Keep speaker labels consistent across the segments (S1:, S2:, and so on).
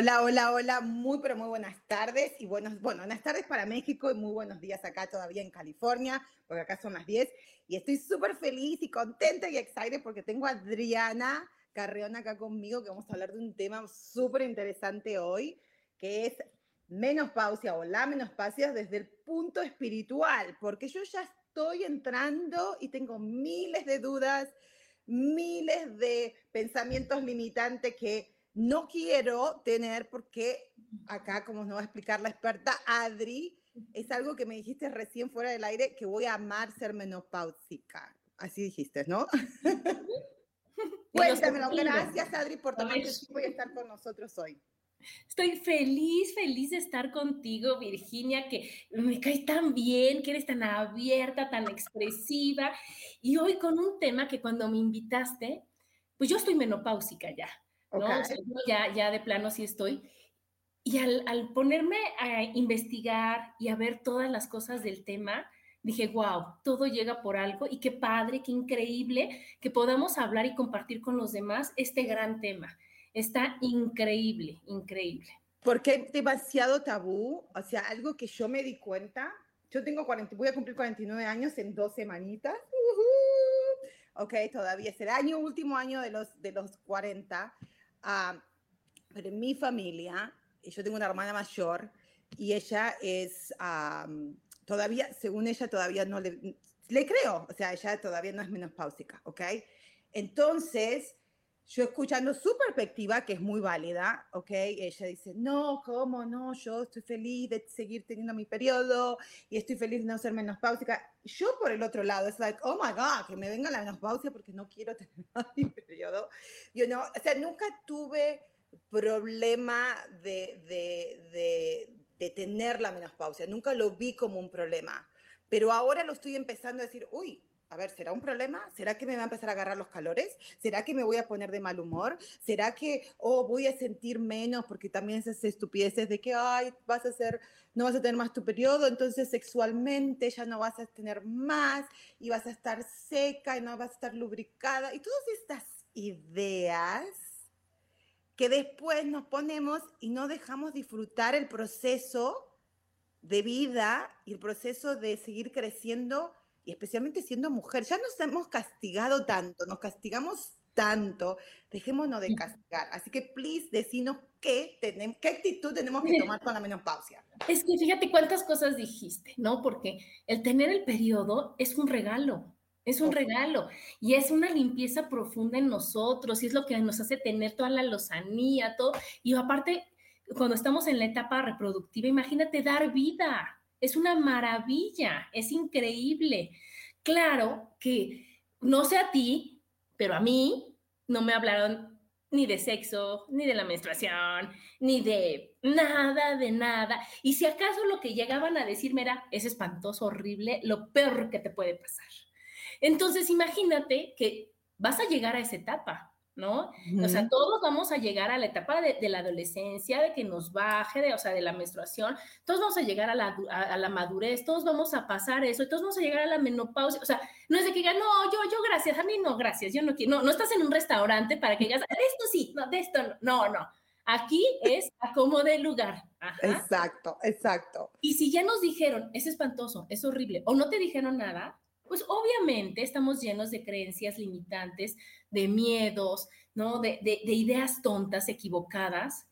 S1: Hola, hola, hola, muy pero muy buenas tardes y buenos, bueno, buenas tardes para México y muy buenos días acá todavía en California, porque acá son las 10 y estoy súper feliz y contenta y excited porque tengo a Adriana Carreón acá conmigo que vamos a hablar de un tema súper interesante hoy, que es menopausia o la menopausia desde el punto espiritual, porque yo ya estoy entrando y tengo miles de dudas, miles de pensamientos limitantes que no quiero tener porque acá, como nos va a explicar la experta Adri, es algo que me dijiste recién fuera del aire, que voy a amar ser menopáusica. Así dijiste, ¿no? Cuéntamelo. Gracias, Adri, por tomar el tiempo y estar con nosotros hoy.
S2: Estoy feliz, feliz de estar contigo, Virginia, que me caes tan bien, que eres tan abierta, tan expresiva. Y hoy con un tema que cuando me invitaste, pues yo estoy menopáusica ya. ¿No? ya, ya de plano sí estoy. Y al, al, ponerme a investigar y a ver todas las cosas del tema, dije, wow, todo llega por algo y qué padre, qué increíble que podamos hablar y compartir con los demás este gran tema. Está increíble, increíble.
S1: Porque demasiado tabú, o sea, algo que yo me di cuenta, yo tengo 40, voy a cumplir 49 años en dos semanitas. Ok, todavía es el año, último año de los, de los 40. Uh, pero en mi familia, yo tengo una hermana mayor y ella es todavía, según ella, todavía no le, le creo, o sea, ella todavía no es menopáusica, ¿ok? Entonces, yo escuchando su perspectiva, que es muy válida, ¿ok? Ella dice, no, ¿cómo no? Yo estoy feliz de seguir teniendo mi periodo y estoy feliz de no ser menopáusica. Yo por el otro lado, es like, oh my God, que me venga la menopausia porque no quiero tener mi periodo. Yo no, o sea, nunca tuve problema de, de, de, de tener la menopausia, nunca lo vi como un problema. Pero ahora lo estoy empezando a decir, uy, a ver, ¿será un problema? ¿Será que me va a empezar a agarrar los calores? ¿Será que me voy a poner de mal humor? ¿Será que, oh, voy a sentir menos? Porque también esas estupideces de que, ay, vas a ser, no vas a tener más tu periodo, entonces sexualmente ya no vas a tener más y vas a estar seca y no vas a estar lubricada. Y todas estas ideas que después nos ponemos y no dejamos disfrutar el proceso de vida y el proceso de seguir creciendo y especialmente siendo mujer, ya nos hemos castigado tanto, nos castigamos tanto, dejémonos de castigar. Así que, please, decinos qué, tenemos, qué actitud tenemos que tomar con la menopausia.
S2: Es que fíjate cuántas cosas dijiste, ¿no? Porque el tener el periodo es un regalo. Es un regalo y es una limpieza profunda en nosotros y es lo que nos hace tener toda la lozanía, todo. Y aparte, cuando estamos en la etapa reproductiva, imagínate dar vida, es una maravilla, es increíble. Claro que no sé a ti, pero a mí no me hablaron ni de sexo, ni de la menstruación, ni de nada, de nada. Y si acaso lo que llegaban a decirme era, es espantoso, horrible, lo peor que te puede pasar. Entonces, imagínate que vas a llegar a esa etapa ¿no? O sea, todos vamos a llegar a la etapa de, la adolescencia, de que nos baje, de, o sea, de la menstruación, todos vamos a llegar a la, a, la, madurez, todos vamos a pasar eso, todos vamos a llegar a la menopausia, o sea, no es de que digan, no, yo, yo, gracias, a mí no, gracias, yo no quiero, no, no estás en un restaurante para que digas, de esto sí, no, de esto no, no, Aquí es acomode lugar.
S1: Exacto, exacto.
S2: Y si ya nos dijeron, es espantoso, es horrible, o no te dijeron nada, pues obviamente estamos llenos de creencias limitantes, de miedos, ¿no? De, ideas tontas, equivocadas,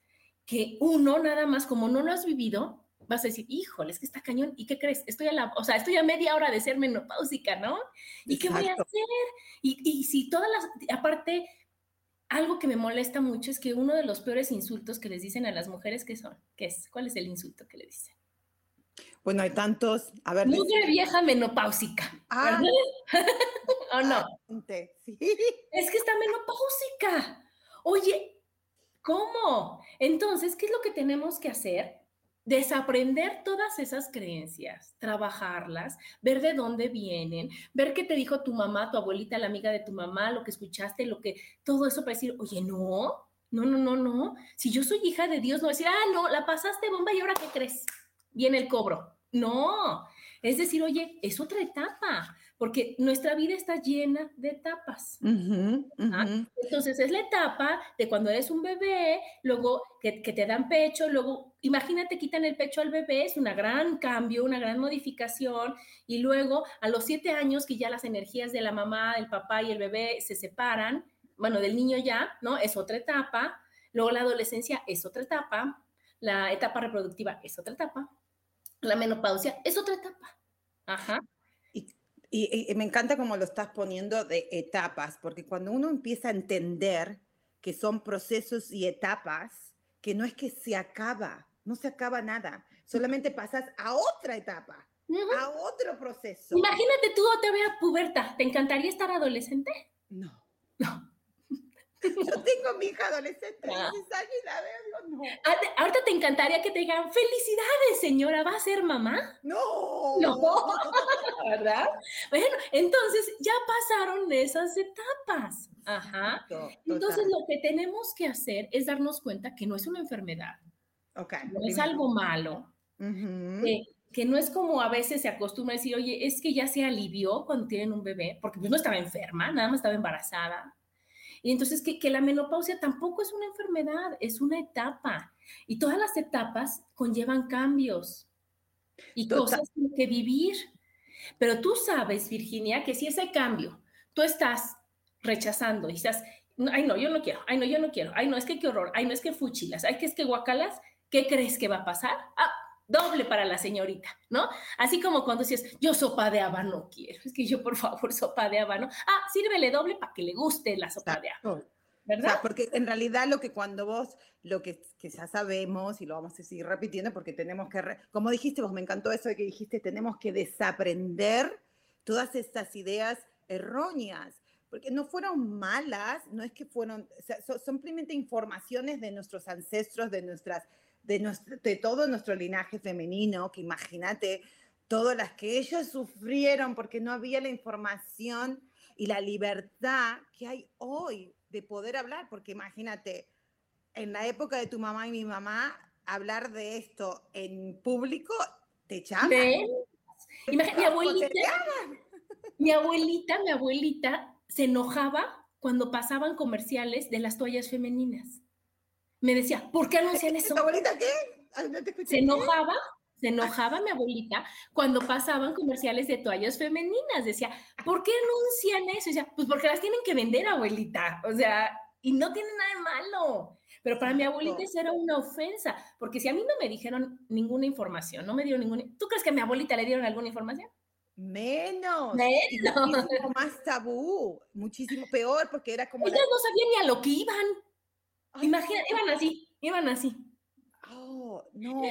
S2: que uno nada más, como no lo has vivido, vas a decir, híjole, es que está cañón, ¿y qué crees? Estoy a la, o sea, estoy a media hora de ser menopáusica, ¿no? ¿Y qué voy a hacer? Y, y si todas las, aparte, algo que me molesta mucho es que uno de los peores insultos que les dicen a las mujeres, ¿qué son? ¿Qué es? ¿Cuál es el insulto que le dicen?
S1: Bueno, hay tantos. A ver.
S2: Mujer vieja menopáusica. Ah. ¿O no?
S1: Sí.
S2: Es que está menopáusica. Oye, ¿cómo? Entonces, ¿qué es lo que tenemos que hacer? desaprender todas esas creencias, trabajarlas, ver de dónde vienen, ver qué te dijo tu mamá, tu abuelita, la amiga de tu mamá, lo que escuchaste, lo que, todo eso para decir, oye, no, no, no, no, no, si yo soy hija de Dios, no decir, ah, no, la pasaste bomba y ahora qué crees, viene el cobro. No, es decir, oye, es otra etapa porque nuestra vida está llena de etapas. Entonces es la etapa de cuando eres un bebé, luego que, te dan pecho, luego imagínate quitan el pecho al bebé, es un gran cambio, una gran modificación, y luego a los siete años que ya las energías de la mamá, del papá y el bebé se separan, bueno, del niño ya, ¿no? Es otra etapa, luego la adolescencia es otra etapa, la etapa reproductiva es otra etapa, la menopausia es otra etapa. Ajá.
S1: Y, me encanta cómo lo estás poniendo de etapas, porque cuando uno empieza a entender que son procesos y etapas, que no es que se acaba, no se acaba nada, solamente pasas a otra etapa, a otro proceso.
S2: Imagínate tú te a puberta, ¿te encantaría estar adolescente?
S1: No.
S2: No.
S1: Yo tengo mi hija adolescente de ah. años y la veo, no.
S2: Ah, ahorita te encantaría que te digan, felicidades, señora, ¿va a ser mamá?
S1: No.
S2: No, ¿verdad? Bueno, entonces ya pasaron esas etapas. Ajá. Entonces lo que tenemos que hacer es darnos cuenta que no es una enfermedad.
S1: Okay.
S2: No es algo malo. que, que, no es como a veces se acostumbra a decir, oye, es que ya se alivió cuando tienen un bebé, porque pues no estaba enferma, nada más estaba embarazada. Y entonces que, que la menopausia tampoco es una enfermedad, es una etapa. Y todas las etapas conllevan cambios y cosas que vivir. Pero tú sabes, Virginia, que si ese cambio tú estás rechazando y estás, ay no, yo no quiero, ay no, yo no quiero, ay no, es que qué horror, ay no, es que fuchilas, ay que es que guacalas, ¿qué crees que va a pasar? Ah, doble para la señorita, ¿no? Así como cuando decías, yo sopa de habano quiero, es que yo por favor sopa de habano, ah, sírvele doble para que le guste la sopa de habano. ¿Verdad?
S1: porque en realidad lo que cuando vos, lo que, que, ya sabemos, y lo vamos a seguir repitiendo porque tenemos que, como dijiste vos, me encantó eso de que dijiste, tenemos que desaprender todas estas ideas erróneas, porque no fueron malas, no es que fueron, o sea, son simplemente informaciones de nuestros ancestros, de nuestras de, todo nuestro linaje femenino, que imagínate todas las que ellos sufrieron porque no había la información y la libertad que hay hoy de poder hablar, porque imagínate, en la época de tu mamá y mi mamá, hablar de esto en público te llaman.
S2: mi abuelita, mi abuelita, mi abuelita se enojaba cuando pasaban comerciales de las toallas femeninas me decía, ¿por qué anuncian eso?
S1: ¿Tu abuelita qué?
S2: se enojaba, se enojaba mi abuelita cuando pasaban comerciales de toallas femeninas. Decía, ¿por qué anuncian eso? decía, pues porque las tienen que vender, abuelita. O sea, y no tiene nada de malo. Pero para mi abuelita eso era una ofensa, porque si a mí no me dijeron ninguna información, no me dieron ninguna... ¿Tú crees que a mi abuelita le dieron alguna información?
S1: Menos.
S2: Menos.
S1: Muchísimo más tabú, muchísimo peor, porque era como...
S2: Ellas no sabían ni a lo que iban. Imagina, iban así, iban así.
S1: Oh, no.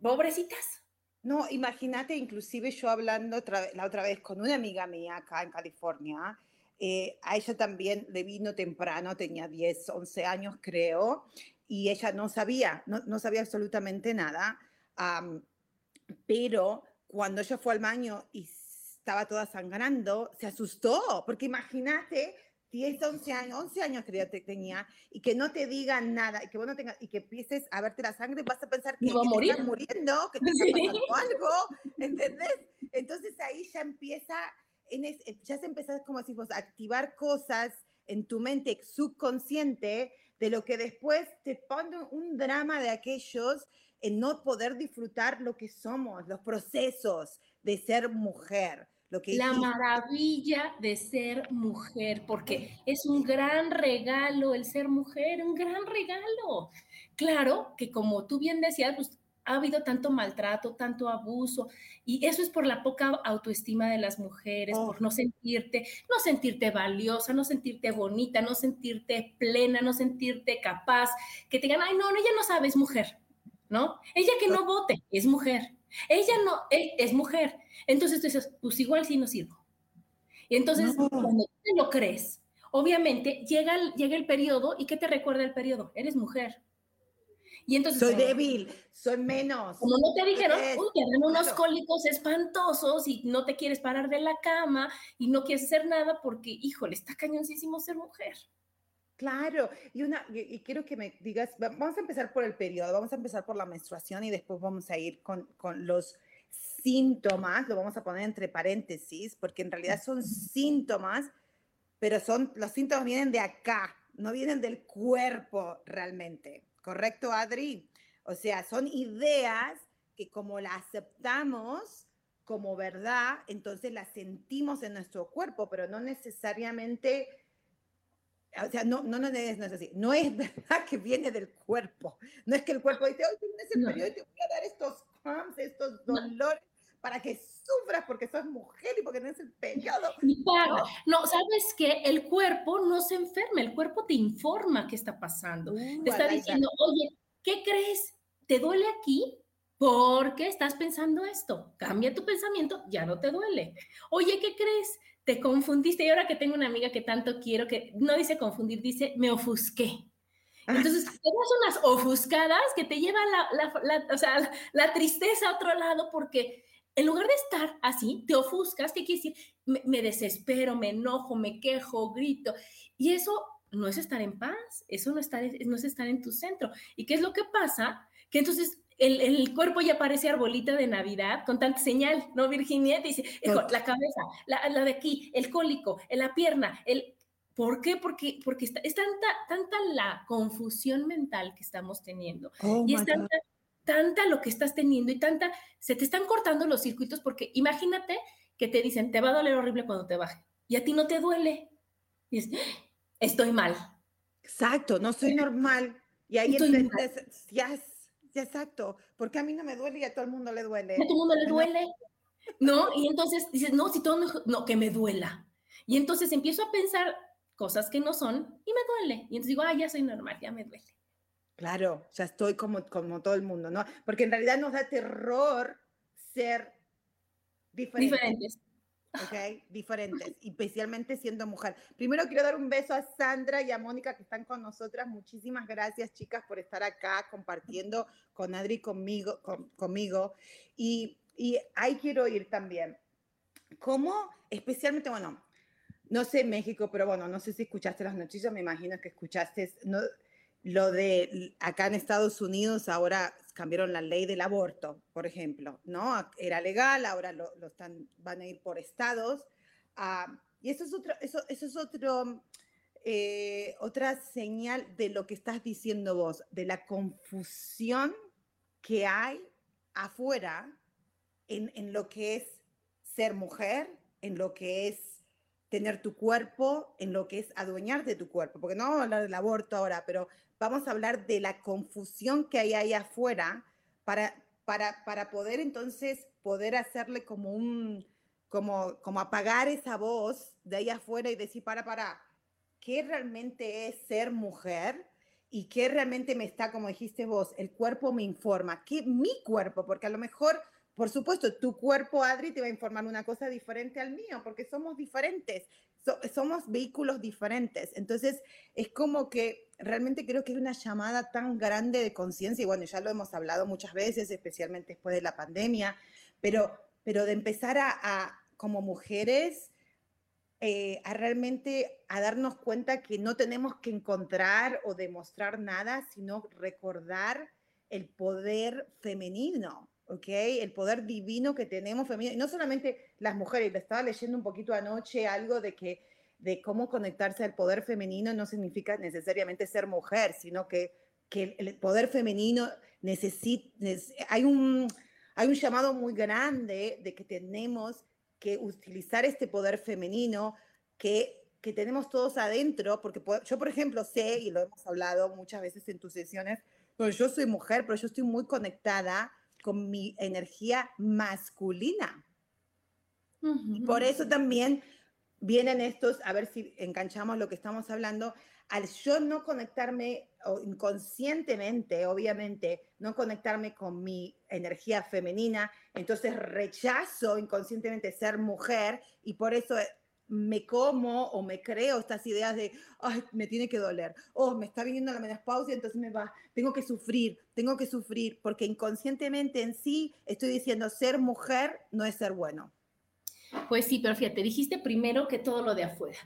S2: Pobrecitas.
S1: No, imagínate, inclusive yo hablando la otra vez con una amiga mía acá en California, eh, a ella también le vino temprano, tenía 10, 11 años creo, y ella no sabía, no, no sabía absolutamente nada, pero cuando ella fue al baño y estaba toda sangrando, se asustó, porque imagínate 10, 11 años, 11 años que te tenía, y que no te digan nada, y que vos no tengas, y que empieces a verte la sangre, vas a pensar que,
S2: que morir.
S1: estás muriendo, que te está pasando algo, ¿entendés? Entonces ahí ya empieza, en ya se empieza, como decimos, a activar cosas en tu mente subconsciente de lo que después te pone un drama de aquellos en no poder disfrutar lo que somos, los procesos de ser mujer
S2: la maravilla de ser mujer, porque es un gran regalo el ser mujer, un gran regalo. Claro que como tú bien decías, pues ha habido tanto maltrato, tanto abuso, y eso es por la poca autoestima de las mujeres, por oh. no sentirte, no sentirte valiosa, no sentirte bonita, no sentirte plena, no sentirte capaz, que te digan, ay, no, no, ella no sabe, es mujer, ¿no? Ella que no vote, es mujer. Ella no, es mujer. Entonces tú dices, pues igual sí no sirvo. Y entonces, cuando tú lo crees, obviamente llega el, llega el periodo y ¿qué te recuerda el periodo? Eres mujer.
S1: Y entonces, soy débil, soy menos.
S2: Como no te dijeron, uy, te dan unos cólicos espantosos y no te quieres parar de la cama y no quieres hacer nada porque, híjole, está cañoncísimo ser mujer.
S1: Claro, y, una, y, quiero que me digas, vamos a empezar por el periodo, vamos a empezar por la menstruación y después vamos a ir con, con los síntomas, lo vamos a poner entre paréntesis, porque en realidad son síntomas, pero son, los síntomas vienen de acá, no vienen del cuerpo realmente. ¿Correcto, Adri? O sea, son ideas que como las aceptamos como verdad, entonces las sentimos en nuestro cuerpo, pero no necesariamente, o sea, no, no, no, es, no es así. No es verdad que viene del cuerpo. No es que el cuerpo dice, hoy tienes el periodo y te voy a dar estos cramps, estos dolores para que sufras porque sos mujer y porque tienes el periodo.
S2: No, no sabes que el cuerpo no se enferma, el cuerpo te informa qué está pasando. Uh, te está diciendo, oye, ¿qué crees? ¿Te duele aquí? Porque estás pensando esto. Cambia tu pensamiento, ya no te duele. Oye, ¿qué crees? Te confundiste. Y ahora que tengo una amiga que tanto quiero, que no dice confundir, dice me ofusqué. Entonces, te unas ofuscadas que te llevan la, o sea, la tristeza a otro lado porque en lugar de estar así, te ofuscas, ¿qué quiere decir? Me, desespero, me enojo, me quejo, grito. Y eso no es estar en paz, eso no, estar, no es estar en tu centro. ¿Y qué es lo que pasa? Que entonces el, cuerpo ya parece arbolita de Navidad con tanta señal, ¿no, Virginia? Dice, la cabeza, la, de aquí, el cólico, la pierna, el... ¿Por qué? Porque, porque es tanta, tanta la confusión mental que estamos teniendo. Oh y es tanta tanta lo que estás teniendo y tanta, se te están cortando los circuitos porque imagínate que te dicen, te va a doler horrible cuando te baje y a ti no te duele. Y es, estoy mal.
S1: Exacto, no soy normal. Y ahí ya, ya, exacto, porque a mí no me duele y a todo el mundo le duele.
S2: A todo el mundo le duele. ¿No? Y entonces dices, no, si todo, no, que me duela. Y entonces empiezo a pensar cosas que no son y me duele. Y entonces digo, ah, ya soy normal, ya me duele.
S1: Claro, ya estoy como, como todo el mundo, ¿no? Porque en realidad nos da terror ser diferentes. Diferentes. ¿Ok? Diferentes, especialmente siendo mujer. Primero quiero dar un beso a Sandra y a Mónica que están con nosotras. Muchísimas gracias, chicas, por estar acá compartiendo con Adri conmigo. conmigo. Y, y ahí quiero ir también. ¿Cómo, especialmente, bueno, no sé México, pero bueno, no sé si escuchaste las noticias, me imagino que escuchaste, no, lo de acá en Estados Unidos ahora cambiaron la ley del aborto, por ejemplo, ¿no? Era legal, ahora lo, están, van a ir por estados. Ah, y eso es otro, eso, eso es otro, eh, otra señal de lo que estás diciendo vos, de la confusión que hay afuera en, en lo que es ser mujer, en lo que es tener tu cuerpo, en lo que es adueñar de tu cuerpo, porque no vamos a hablar del aborto ahora, pero vamos a hablar de la confusión que hay ahí afuera para, para, para poder entonces poder hacerle como un, como, como apagar esa voz de ahí afuera y decir, para, para, ¿qué realmente es ser mujer? ¿Y qué realmente me está, como dijiste vos, el cuerpo me informa? ¿Qué mi cuerpo? Porque a lo mejor, por supuesto, tu cuerpo, Adri, te va a informar una cosa diferente al mío, porque somos diferentes, somos vehículos diferentes. Entonces, es como que realmente creo que es una llamada tan grande de conciencia, y bueno, ya lo hemos hablado muchas veces, especialmente después de la pandemia, pero, pero de empezar a, como mujeres, eh, a realmente a darnos cuenta que no tenemos que encontrar o demostrar nada, sino recordar el poder femenino, ¿ok? El poder divino que tenemos femenino. Y no solamente las mujeres, le estaba leyendo un poquito anoche algo de que de cómo conectarse al poder femenino no significa necesariamente ser mujer, sino que, que el poder femenino necesita, hay un, hay un llamado muy grande de que tenemos que utilizar este poder femenino que, que tenemos todos adentro, porque yo, por ejemplo, sé, y lo hemos hablado muchas veces en tus sesiones, yo soy mujer, pero yo estoy muy conectada con mi energía masculina. Por eso también vienen estos, a ver si enganchamos lo que estamos hablando, al yo no conectarme o inconscientemente, obviamente, no conectarme con mi energía femenina, entonces rechazo inconscientemente ser mujer y por eso me como o me creo estas ideas de, me tiene que doler, o me está viniendo la menopausia, entonces me va, tengo que sufrir, tengo que sufrir, porque inconscientemente en sí estoy diciendo ser mujer no es ser bueno.
S2: Pues sí, pero fíjate, dijiste primero que todo lo de afuera.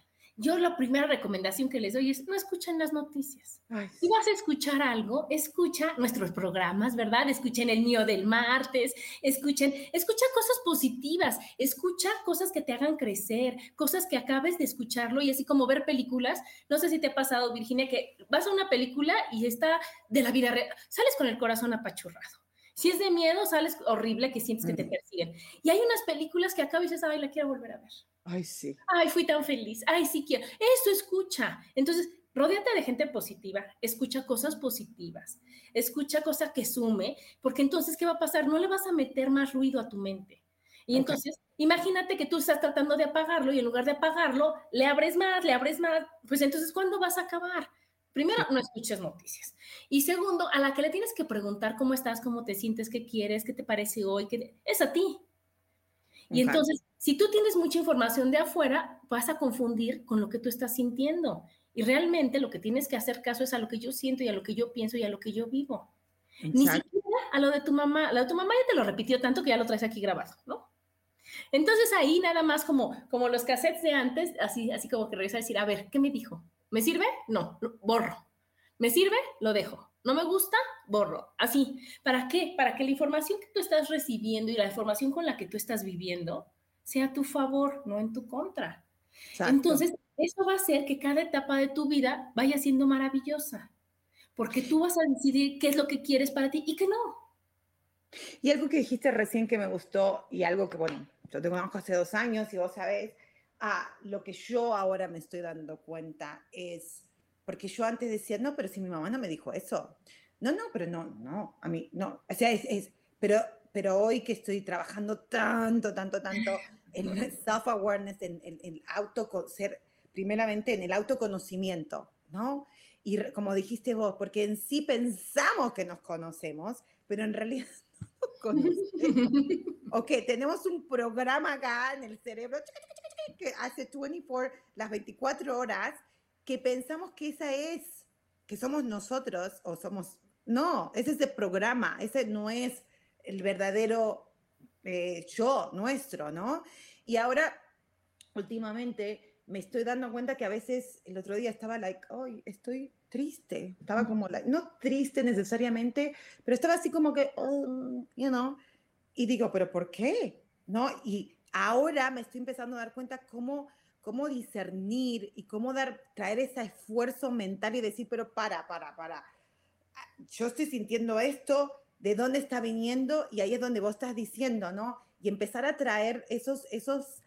S2: Yo la primera recomendación que les doy es no escuchen las noticias. Si vas a escuchar algo, escucha nuestros programas, ¿verdad? Escuchen el mío del martes, escuchen, escucha cosas positivas, escucha cosas que te hagan crecer, cosas que acabes de escucharlo y así como ver películas. No sé si te ha pasado, Virginia, que vas a una película y está de la vida real, sales con el corazón apachurrado. Si es de miedo, sales horrible que sientes que te persiguen. Y hay unas películas que acabas y dices, ay, la quiero volver a ver.
S1: Ay, sí.
S2: Ay, fui tan feliz. Ay, sí quiero. Eso escucha. Entonces, rodéate de gente positiva. Escucha cosas positivas. Escucha cosas que sume, porque entonces, ¿qué va a pasar? No le vas a meter más ruido a tu mente. Y entonces, imagínate que tú estás tratando de apagarlo y en lugar de apagarlo, le abres más, le abres más. Pues entonces, ¿cuándo vas a acabar? Primero, no escuches noticias. Y segundo, a la que le tienes que preguntar cómo estás, cómo te sientes, qué quieres, qué te parece hoy, qué es a ti. Y entonces, si tú tienes mucha información de afuera, vas a confundir con lo que tú estás sintiendo. Y realmente lo que tienes que hacer caso es a lo que yo siento y a lo que yo pienso y a lo que yo vivo. Ni siquiera a lo de tu mamá. Lo de tu mamá ya te lo repitió tanto que ya lo traes aquí grabado, ¿no? Entonces ahí nada más como, como los cassettes de antes, así, así como que regresa a decir, a ver, ¿qué me dijo? ¿Me sirve? No, borro. ¿Me sirve? Lo dejo. ¿No me gusta? Borro. Así. ¿Para qué? Para que la información que tú estás recibiendo y la información con la que tú estás viviendo sea a tu favor, no en tu contra. Entonces, eso va a hacer que cada etapa de tu vida vaya siendo maravillosa, porque tú vas a decidir qué es lo que quieres para ti y qué no.
S1: Y algo que dijiste recién que me gustó y algo que, bueno, yo tengo hace dos años y vos sabés, ah, lo que yo ahora me estoy dando cuenta es, porque yo antes decía, no, pero si mi mamá no me dijo eso. No, no, pero no, no, a mí, no. O sea, es, es pero, pero hoy que estoy trabajando tanto, tanto, tanto en self-awareness, en, el auto, ser, primeramente en el autoconocimiento, ¿no? Y como dijiste vos, porque en sí pensamos que nos conocemos, pero en realidad no nos conocemos. ok, tenemos un programa acá en el cerebro que hace 24, las 24 horas, que pensamos que esa es, que somos nosotros o somos, no, ese es el programa, ese no es el verdadero eh, yo nuestro, ¿no? Y ahora, últimamente, me estoy dando cuenta que a veces, el otro día estaba like, hoy estoy triste, estaba como, no triste necesariamente, pero estaba así como que, oh, you know, y digo, pero ¿por qué? ¿No? Y ahora me estoy empezando a dar cuenta cómo, cómo discernir y cómo dar, traer ese esfuerzo mental y decir, pero para, para, para, yo estoy sintiendo esto, ¿de dónde está viniendo? Y ahí es donde vos estás diciendo, ¿no? Y empezar a traer esos, esos,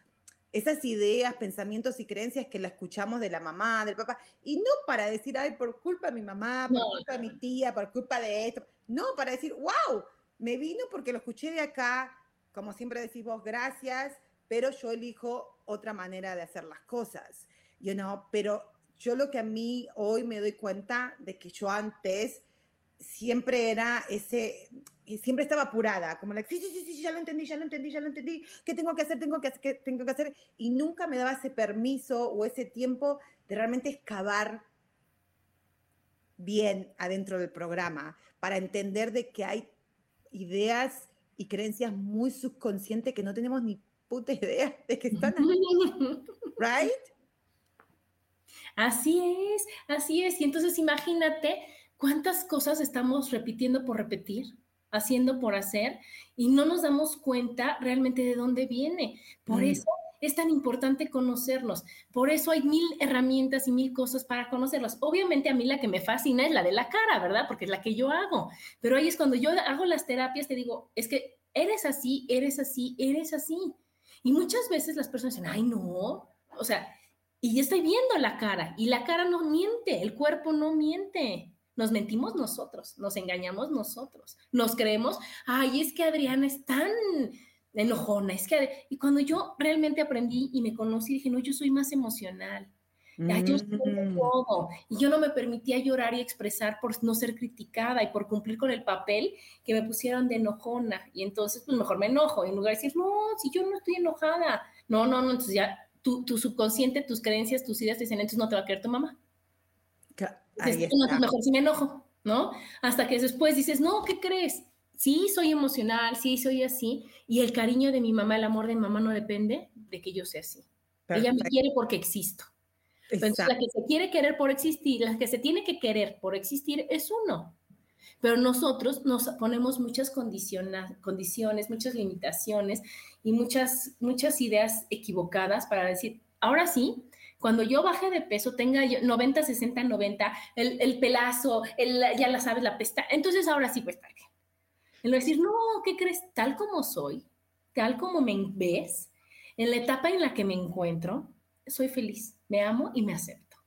S1: esas ideas, pensamientos y creencias que la escuchamos de la mamá, del papá, y no para decir, ay, por culpa de mi mamá, por culpa de mi tía, por culpa de esto, no, para decir, wow, me vino porque lo escuché de acá, como siempre decís vos, gracias, pero yo elijo otra manera de hacer las cosas, you know, pero yo lo que a mí hoy me doy cuenta de que yo antes siempre era ese, siempre estaba apurada, como la, sí, sí, sí, sí, ya lo entendí, ya lo entendí, ya lo entendí, ¿qué tengo que hacer? Tengo que, ¿qué tengo que hacer? Y nunca me daba ese permiso o ese tiempo de realmente excavar bien adentro del programa para entender de que hay ideas y creencias muy subconscientes que no tenemos ni puta idea de que están ahí. ¿Right?
S2: Así es, así es. Y entonces imagínate cuántas cosas estamos repitiendo por repetir, haciendo por hacer, y no nos damos cuenta realmente de dónde viene. Por mm. eso es tan importante conocernos. Por eso hay mil herramientas y mil cosas para conocerlos. Obviamente a mí la que me fascina es la de la cara, ¿verdad? Porque es la que yo hago. Pero ahí es cuando yo hago las terapias, te digo, es que eres así, eres así, eres así. Y muchas veces las personas dicen, ay, no, o sea, y yo estoy viendo la cara y la cara no miente, el cuerpo no miente. Nos mentimos nosotros, nos engañamos nosotros, nos creemos, ay, es que Adriana es tan enojona, es que... Y cuando yo realmente aprendí y me conocí, dije, no, yo soy más emocional. Ya, yo mm. todo. Y yo no me permitía llorar y expresar por no ser criticada y por cumplir con el papel que me pusieron de enojona. Y entonces, pues mejor me enojo. En lugar de decir, no, si yo no estoy enojada. No, no, no. Entonces ya tu, tu subconsciente, tus creencias, tus ideas te dicen, entonces no te va a querer tu mamá. Entonces, no, mejor si me enojo, ¿no? Hasta que después dices, no, ¿qué crees? Sí, soy emocional, sí, soy así. Y el cariño de mi mamá, el amor de mi mamá no depende de que yo sea así. Ella me quiere porque existo. Entonces, la que se quiere querer por existir, la que se tiene que querer por existir es uno. Pero nosotros nos ponemos muchas condiciones, muchas limitaciones y muchas, muchas ideas equivocadas para decir, ahora sí, cuando yo baje de peso, tenga 90, 60, 90, el, el pelazo, el, ya la sabes, la pesta, entonces ahora sí pues está bien. El decir, no, ¿qué crees? Tal como soy, tal como me ves, en la etapa en la que me encuentro, soy feliz me amo y me acepto.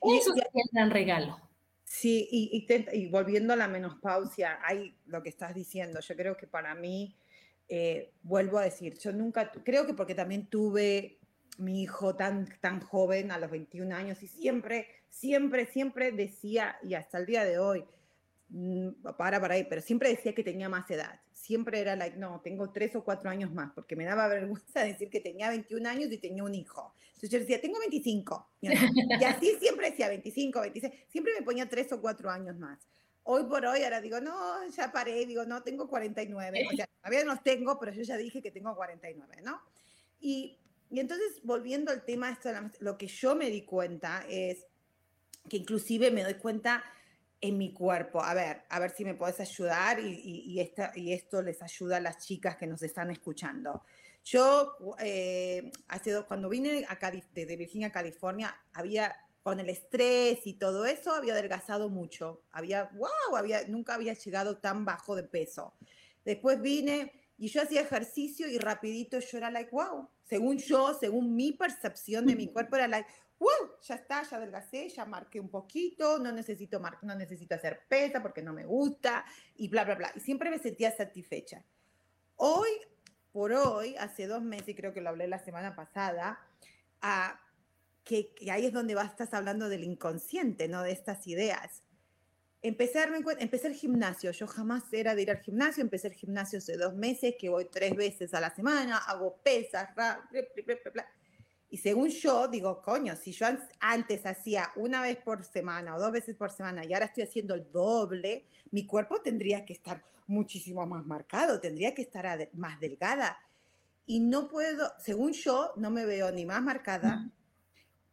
S2: Y eso es el gran regalo.
S1: Sí, y, y, volviendo a la menopausia, hay lo que estás diciendo, yo creo que para mí, eh, vuelvo a decir, yo nunca, creo que porque también tuve mi hijo tan, tan joven, a los 21 años, y siempre, siempre, siempre decía, y hasta el día de hoy, mm, para, para ahí, pero siempre decía que tenía más edad. Siempre era like, no, tengo tres o cuatro años más, porque me daba vergüenza decir que tenía 21 años y tenía un hijo. Entonces yo decía, tengo 25. Y así siempre decía 25, 26. Siempre me ponía tres o cuatro años más. Hoy por hoy, ahora digo, no, ya paré, digo, no, tengo 49. O sea, todavía no los tengo, pero yo ya dije que tengo 49, ¿no? Y, y entonces, volviendo al tema, esto, lo que yo me di cuenta es que inclusive me doy cuenta en mi cuerpo. A ver, a ver si me puedes ayudar y, y, esta, y esto les ayuda a las chicas que nos están escuchando. Yo, eh, hace dos, cuando vine acá desde Virginia, California, había, con el estrés y todo eso, había adelgazado mucho. Había, wow, había, nunca había llegado tan bajo de peso. Después vine y yo hacía ejercicio y rapidito yo era like, wow. Según yo, según mi percepción de mi cuerpo, era like, wow, ya está, ya adelgacé, ya marqué un poquito, no necesito, mar no necesito hacer pesa porque no me gusta y bla, bla, bla. Y siempre me sentía satisfecha. Hoy por hoy, hace dos meses, y creo que lo hablé la semana pasada, a, que, ahí es donde vas, estás hablando del inconsciente, ¿no? De estas ideas. Empecé, a empecé el gimnasio, yo jamás era de ir al gimnasio, empecé el gimnasio hace dos meses, que voy tres veces a la semana, hago pesas, bla, bla, bla, y según yo, digo, coño, si yo antes hacía una vez por semana o dos veces por semana y ahora estoy haciendo el doble, mi cuerpo tendría que estar muchísimo más marcado, tendría que estar más delgada. Y no puedo, según yo, no me veo ni más marcada,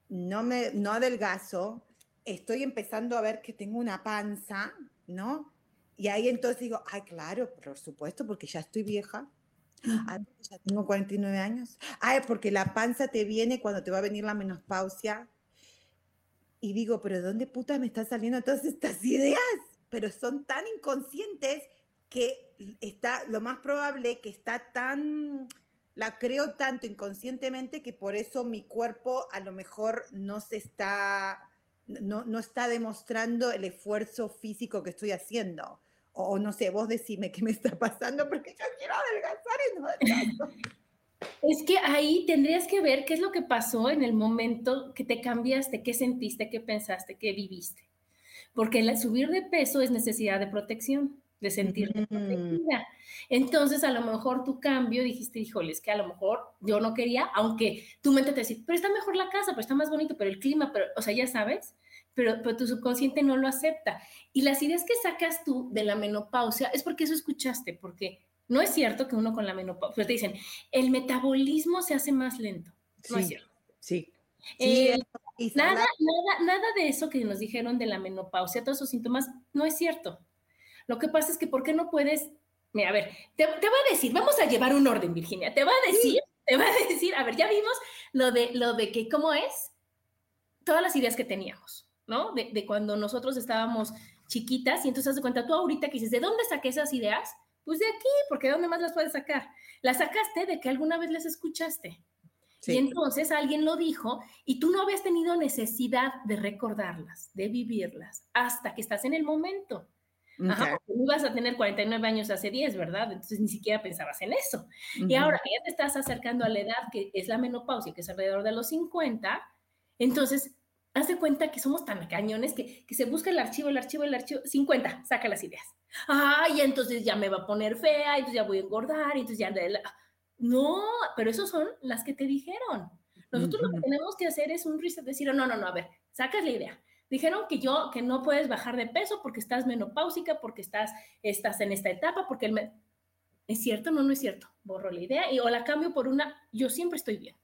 S1: no me no adelgazo, estoy empezando a ver que tengo una panza, ¿no? Y ahí entonces digo, ay, claro, por supuesto, porque ya estoy vieja, Ay, ya tengo 49 años. Ay, porque la panza te viene cuando te va a venir la menopausia. Y digo, pero ¿de dónde puta me están saliendo todas estas ideas? Pero son tan inconscientes que está, lo más probable que está tan, la creo tanto inconscientemente que por eso mi cuerpo a lo mejor no se está, no, no está demostrando el esfuerzo físico que estoy haciendo o no sé, vos decime qué me está pasando porque yo quiero adelgazar y no.
S2: Es que ahí tendrías que ver qué es lo que pasó en el momento que te cambiaste, qué sentiste, qué pensaste, qué viviste. Porque el subir de peso es necesidad de protección, de sentirte protegida. Entonces, a lo mejor tu cambio dijiste, híjole, es que a lo mejor yo no quería, aunque tu mente te decía, pero está mejor la casa, pero está más bonito, pero el clima, pero, o sea, ya sabes, pero, pero tu subconsciente no lo acepta. Y las ideas que sacas tú de la menopausia es porque eso escuchaste, porque no es cierto que uno con la menopausia, te dicen, el metabolismo se hace más lento. No
S1: sí,
S2: es cierto.
S1: Sí.
S2: Eh, nada, nada, nada de eso que nos dijeron de la menopausia, todos esos síntomas, no es cierto. Lo que pasa es que, ¿por qué no puedes? Mira, a ver, te, te voy a decir, vamos a llevar un orden, Virginia. Te voy a decir, te voy a decir, a ver, ya vimos lo de, lo de que, ¿cómo es? Todas las ideas que teníamos. ¿no? De, cuando nosotros estábamos chiquitas y entonces te cuenta tú ahorita que dices, ¿de dónde saqué esas ideas? Pues de aquí, porque ¿de dónde más las puedes sacar? Las sacaste de que alguna vez las escuchaste. Y entonces alguien lo dijo y tú no habías tenido necesidad de recordarlas, de vivirlas, hasta que estás en el momento. Ajá, porque no ibas a tener 49 años hace 10, ¿verdad? Entonces ni siquiera pensabas en eso. Y ahora que ya te estás acercando a la edad que es la menopausia, que es alrededor de los 50, entonces haz de cuenta que somos tan cañones que, que se busca el archivo, el archivo, el archivo, 50, saca las ideas. Ay, entonces ya me va a poner fea, entonces ya voy a engordar, entonces ya... No, pero esos son las que te dijeron. Nosotros lo que tenemos que hacer es un reset, decir, no, no, no, a ver, sacas la idea. Dijeron que yo, que no puedes bajar de peso porque estás menopáusica, porque estás, estás en esta etapa, porque el... ¿Es cierto? No, no es cierto. Borro la idea y o la cambio por una, yo siempre estoy bien.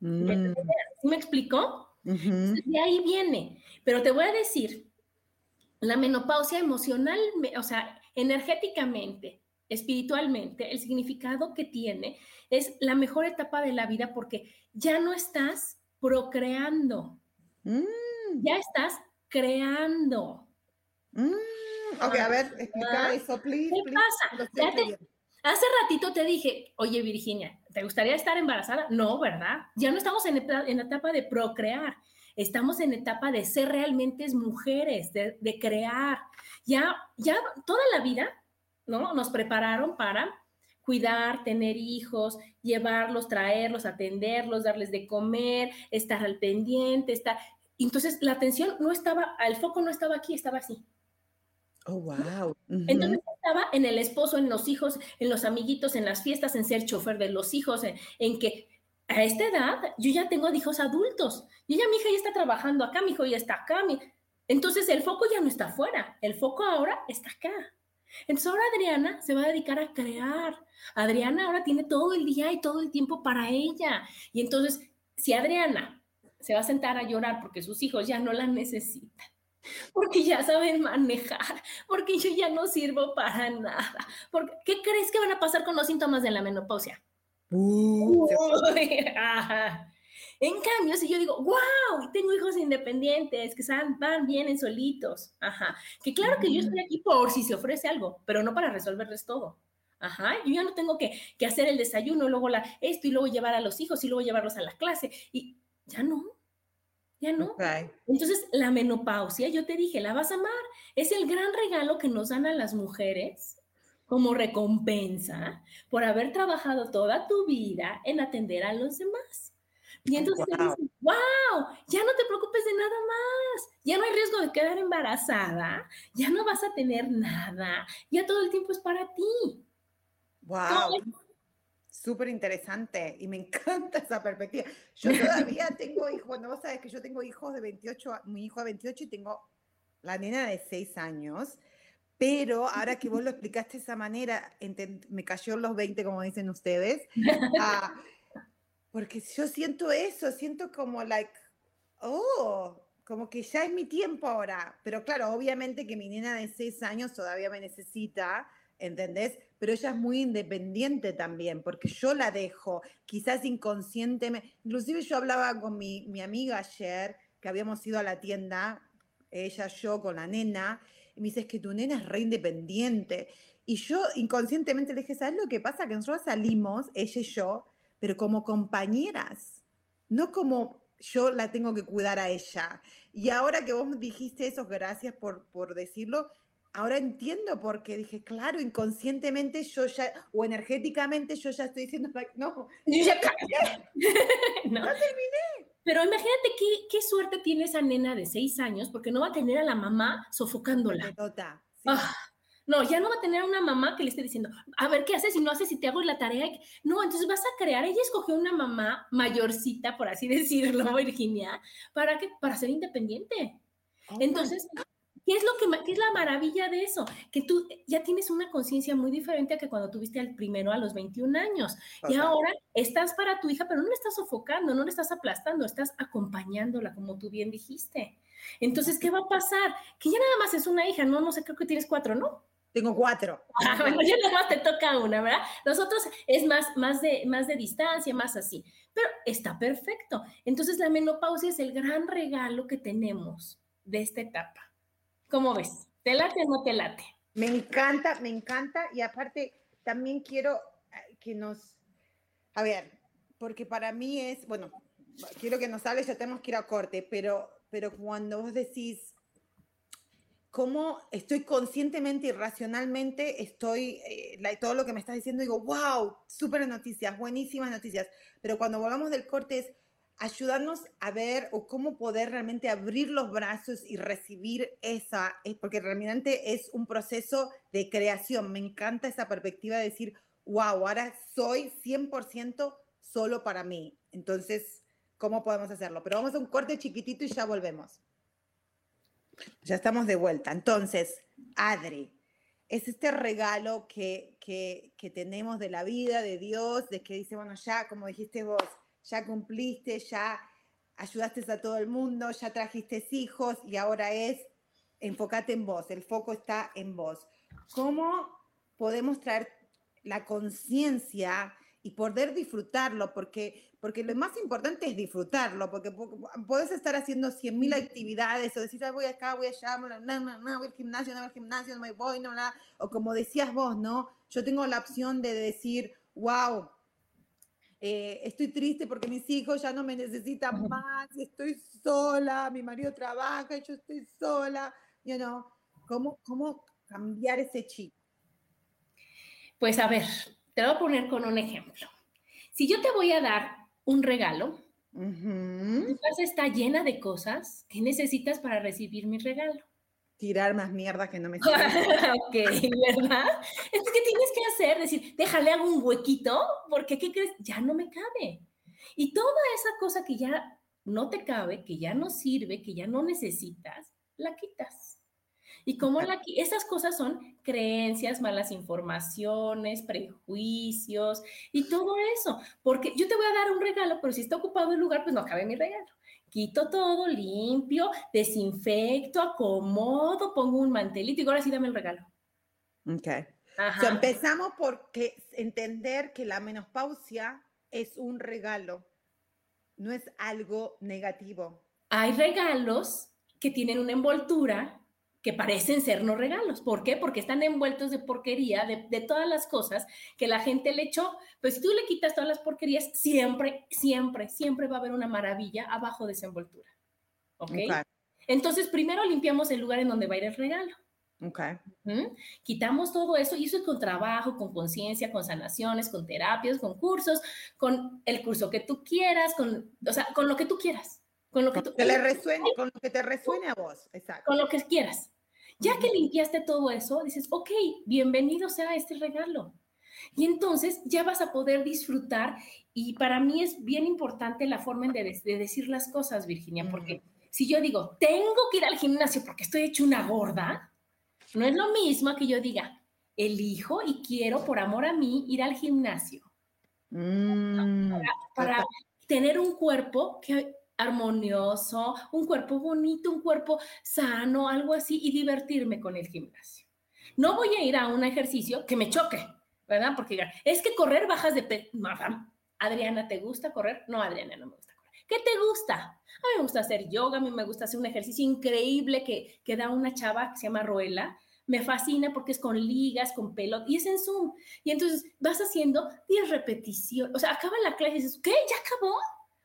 S2: Mm. ¿Sí me explicó? De ahí viene. Pero te voy a decir, la menopausia emocional, o sea, energéticamente, espiritualmente, el significado que tiene es la mejor etapa de la vida porque ya no estás procreando. Mm ya estás creando.
S1: Mm, ok, a ver, explica eso, please.
S2: ¿Qué pasa? hace ratito te dije, oye Virginia, ¿te gustaría estar embarazada? No, ¿verdad? Ya no estamos en, en etapa de procrear, estamos en etapa de ser realmente mujeres, de, de crear. Ya, ya toda la vida, ¿no? Nos prepararon para cuidar, tener hijos, llevarlos, traerlos, atenderlos, darles de comer, estar al pendiente, estar entonces la atención no estaba, el foco no estaba aquí, estaba así.
S1: Oh, wow.
S2: Entonces estaba en el esposo, en los hijos, en los amiguitos, en las fiestas, en ser chofer de los hijos, en, que a esta edad yo ya tengo hijos adultos. Y ya mi hija ya está trabajando acá, mi hijo ya está acá. Entonces el foco ya no está afuera, el foco ahora está acá. Entonces ahora Adriana se va a dedicar a crear. Adriana ahora tiene todo el día y todo el tiempo para ella. Y entonces, si Adriana se va a sentar a llorar porque sus hijos ya no la necesitan, porque ya saben manejar, porque yo ya no sirvo para nada. Porque, ¿Qué crees que van a pasar con los síntomas de la menopausia? En cambio, si yo digo, wow, tengo hijos independientes que van, vienen solitos, ajá, que claro que yo estoy aquí por si se ofrece algo, pero no para resolverles todo. Ajá, yo ya no tengo que, que hacer el desayuno, luego la, esto y luego llevar a los hijos y luego llevarlos a la clase. Y ya no, ya no. Entonces, la menopausia, yo te dije, la vas a amar. Es el gran regalo que nos dan a las mujeres como recompensa por haber trabajado toda tu vida en atender a los demás. Y entonces wow. wow, ya no te preocupes de nada más, ya no hay riesgo de quedar embarazada, ya no vas a tener nada, ya todo el tiempo es para ti.
S1: Wow. Súper interesante y me encanta esa perspectiva. Yo todavía tengo hijos, bueno, vos sabes que yo tengo hijos de 28, mi hijo de 28 y tengo la nena de 6 años, pero ahora que vos lo explicaste de esa manera, me cayó los 20, como dicen ustedes, ah, porque yo siento eso, siento como, like, oh, como que ya es mi tiempo ahora, pero claro, obviamente que mi nena de 6 años todavía me necesita, ¿entendés? Pero ella es muy independiente también, porque yo la dejo, quizás inconscientemente. Inclusive yo hablaba con mi, mi amiga ayer, que habíamos ido a la tienda, ella, yo, con la nena, y me dice, es que tu nena es re independiente. Y yo inconscientemente le dije, ¿sabes lo que pasa? Que nosotros salimos, ella y yo, pero como compañeras, no como yo la tengo que cuidar a ella. Y ahora que vos dijiste eso, gracias por, por decirlo, ahora entiendo porque dije, claro, inconscientemente yo ya, o energéticamente yo ya estoy diciendo, no, yo ya
S2: no. terminé. Pero imagínate qué, qué, suerte tiene esa nena de seis años, porque no va a tener a la mamá sofocándola. Ah, no, ya no va a tener a una mamá que le esté diciendo, a ver, ¿qué haces si no haces si te hago la tarea? No, entonces vas a crear, ella escogió una mamá mayorcita, por así decirlo, Virginia, para, que, para ser independiente. Oh entonces, ¿Qué es lo que es la maravilla de eso? Que tú ya tienes una conciencia muy diferente a que cuando tuviste al primero a los 21 años. y ahora estás para tu hija, pero no le estás sofocando, no le estás aplastando, estás acompañándola, como tú bien dijiste. Entonces, ¿qué va a pasar? Que ya nada más es una hija, no, no sé, creo que tienes cuatro, ¿no?
S1: Tengo cuatro.
S2: Ah, bueno, ya nada más te toca una, ¿verdad? Nosotros es más, más, de, más de distancia, más así. Pero está perfecto. Entonces, la menopausia es el gran regalo que tenemos de esta etapa. ¿Cómo ves? ¿Te late o no te late?
S1: Me encanta, me encanta. Y aparte, también quiero eh, que nos... A ver, porque para mí es, bueno, quiero que nos hables, ya tenemos que ir a corte, pero, pero cuando vos decís, cómo estoy conscientemente y racionalmente, estoy, eh, todo lo que me estás diciendo, digo, wow, súper noticias, buenísimas noticias, pero cuando volvamos del corte es ayudarnos a ver o cómo poder realmente abrir los brazos y recibir esa, eh, porque realmente es un proceso de creación, me encanta esa perspectiva de decir, wow, ahora soy 100% solo para mí, entonces, ¿cómo podemos hacerlo? Pero vamos a un corte chiquitito y ya volvemos. Ya estamos de vuelta. Entonces, Adri, es este regalo que, que, que, tenemos de la vida, de Dios, de que dice, bueno, ya, como dijiste vos, ya cumpliste, ya ayudaste a todo el mundo, ya trajiste hijos y ahora es enfócate en vos, el foco está en vos. ¿Cómo podemos traer la conciencia y poder disfrutarlo? Porque porque lo más importante es disfrutarlo, porque puedes estar haciendo 100.000 actividades o decir, voy acá, voy allá, no, no, no, voy al gimnasio, no voy al gimnasio, no me voy, no, no, o como decías vos, ¿no? Yo tengo la opción de decir, wow, eh, estoy triste porque mis hijos ya no me necesitan más, estoy sola, mi marido trabaja, yo estoy sola, you know, ¿cómo, cómo cambiar ese chip?
S2: Pues a ver, te voy a poner con un ejemplo. Si yo te voy a dar un regalo. Tu casa está llena de cosas que necesitas para recibir mi regalo.
S1: Tirar más mierda que no me
S2: ok, ¿verdad? Entonces, ¿qué tienes que hacer? Decir, déjale hago un huequito, porque ¿qué crees? Ya no me cabe. Y toda esa cosa que ya no te cabe, que ya no sirve, que ya no necesitas, la quitas. Y como la, esas cosas son creencias, malas informaciones, prejuicios y todo eso. Porque yo te voy a dar un regalo, pero si está ocupado el lugar, pues no cabe mi regalo. Quito todo, limpio, desinfecto, acomodo, pongo un mantelito y ahora sí dame el regalo.
S1: Ok. empezamos por entender que la menopausia es un regalo, no es algo negativo.
S2: Hay regalos que tienen una envoltura que parecen ser no regalos. ¿Por qué? Porque están envueltos de porquería, de, todas las cosas que la gente le echó. Pues si tú le quitas todas las porquerías, siempre, siempre, siempre va a haber una maravilla abajo de esa envoltura. ¿Ok? Entonces, primero limpiamos el lugar en donde va a ir el regalo.
S1: Ok.
S2: Quitamos todo eso y eso es con trabajo, con conciencia, con sanaciones, con terapias, con cursos, con el curso que tú quieras, con, o sea, con lo que tú quieras. Con lo que,
S1: que le resuene, con lo que te resuene a vos, exacto.
S2: Con lo que quieras. Ya que limpiaste todo eso, dices, ok, bienvenido sea este regalo. Y entonces ya vas a poder disfrutar y para mí es bien importante la forma de, decir las cosas, Virginia, porque si yo digo, tengo que ir al gimnasio porque estoy hecho una gorda, no es lo mismo que yo diga, elijo y quiero por amor a mí ir al gimnasio.
S1: Mm,
S2: para tener un cuerpo que armonioso, un cuerpo bonito, un cuerpo sano, algo así, y divertirme con el gimnasio. No voy a ir a un ejercicio que me choque, ¿verdad? Porque es que correr bajas de peso. Adriana, ¿te gusta correr? No, Adriana, no me gusta correr. ¿Qué te gusta? A mí me gusta hacer yoga, a mí me gusta hacer un ejercicio increíble que, que da una chava que se llama Roela. Me fascina porque es con ligas, con pelot, y es en Zoom. Y entonces vas haciendo 10 repeticiones. O sea, acaba la clase y dices, ¿qué? ¿Ya acabó?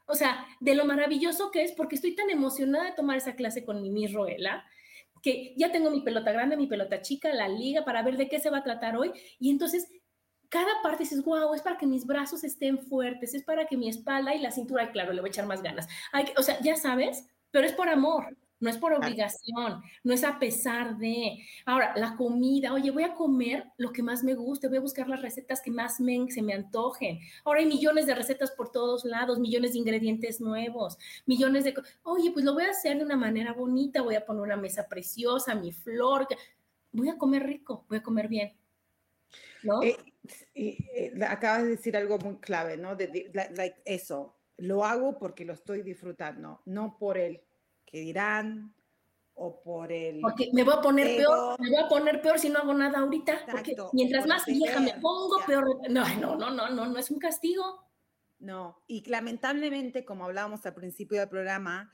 S2: O sea, de lo maravilloso que es, porque estoy tan emocionada de tomar esa clase con mi Miss Roela, que ya tengo mi pelota grande, mi pelota chica, la liga, para ver de qué se va a tratar hoy. Y entonces, cada parte dices, wow, es para que mis brazos estén fuertes, es para que mi espalda y la cintura, claro, le voy a echar más ganas. o sea, ya sabes, pero es por amor no es por obligación, no es a pesar de. Ahora, la comida, oye, voy a comer lo que más me guste, voy a buscar las recetas que más me, se me antojen. Ahora hay millones de recetas por todos lados, millones de ingredientes nuevos, millones de... Oye, pues lo voy a hacer de una manera bonita, voy a poner una mesa preciosa, mi flor, voy a comer rico, voy a comer bien. ¿No?
S1: Eh, eh, acabas de decir algo muy clave, ¿no? De, eso, lo hago porque lo estoy disfrutando, no por él que dirán o por el...
S2: Porque me voy a poner peor, me voy a poner peor si no hago nada ahorita, porque mientras más vieja me pongo, peor... No, no, no, no, no, no es un castigo.
S1: No, y lamentablemente, como hablábamos al principio del programa,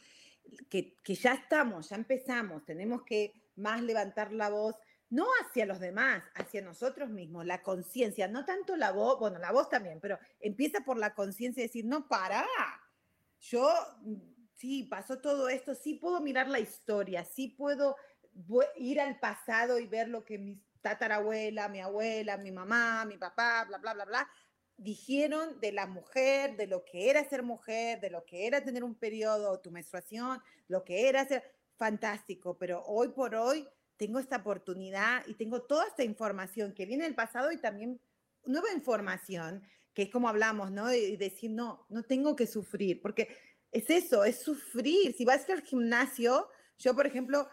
S1: que, que ya estamos, ya empezamos, tenemos que más levantar la voz, no hacia los demás, hacia nosotros mismos, la conciencia, no tanto la voz, bueno, la voz también, pero empieza por la conciencia de decir, no, para, yo, sí, pasó todo esto, sí puedo mirar la historia, sí puedo ir al pasado y ver lo que mi tatarabuela, mi abuela, mi mamá, mi papá, bla, bla, bla, bla, dijeron de la mujer, de lo que era ser mujer, de lo que era tener un periodo, tu menstruación, lo que era ser fantástico, pero hoy por hoy tengo esta oportunidad y tengo toda esta información que viene del pasado y también nueva información, que es como hablamos, ¿no? Y decir, no, no tengo que sufrir, porque es eso, es sufrir. Si vas al gimnasio, yo, por ejemplo,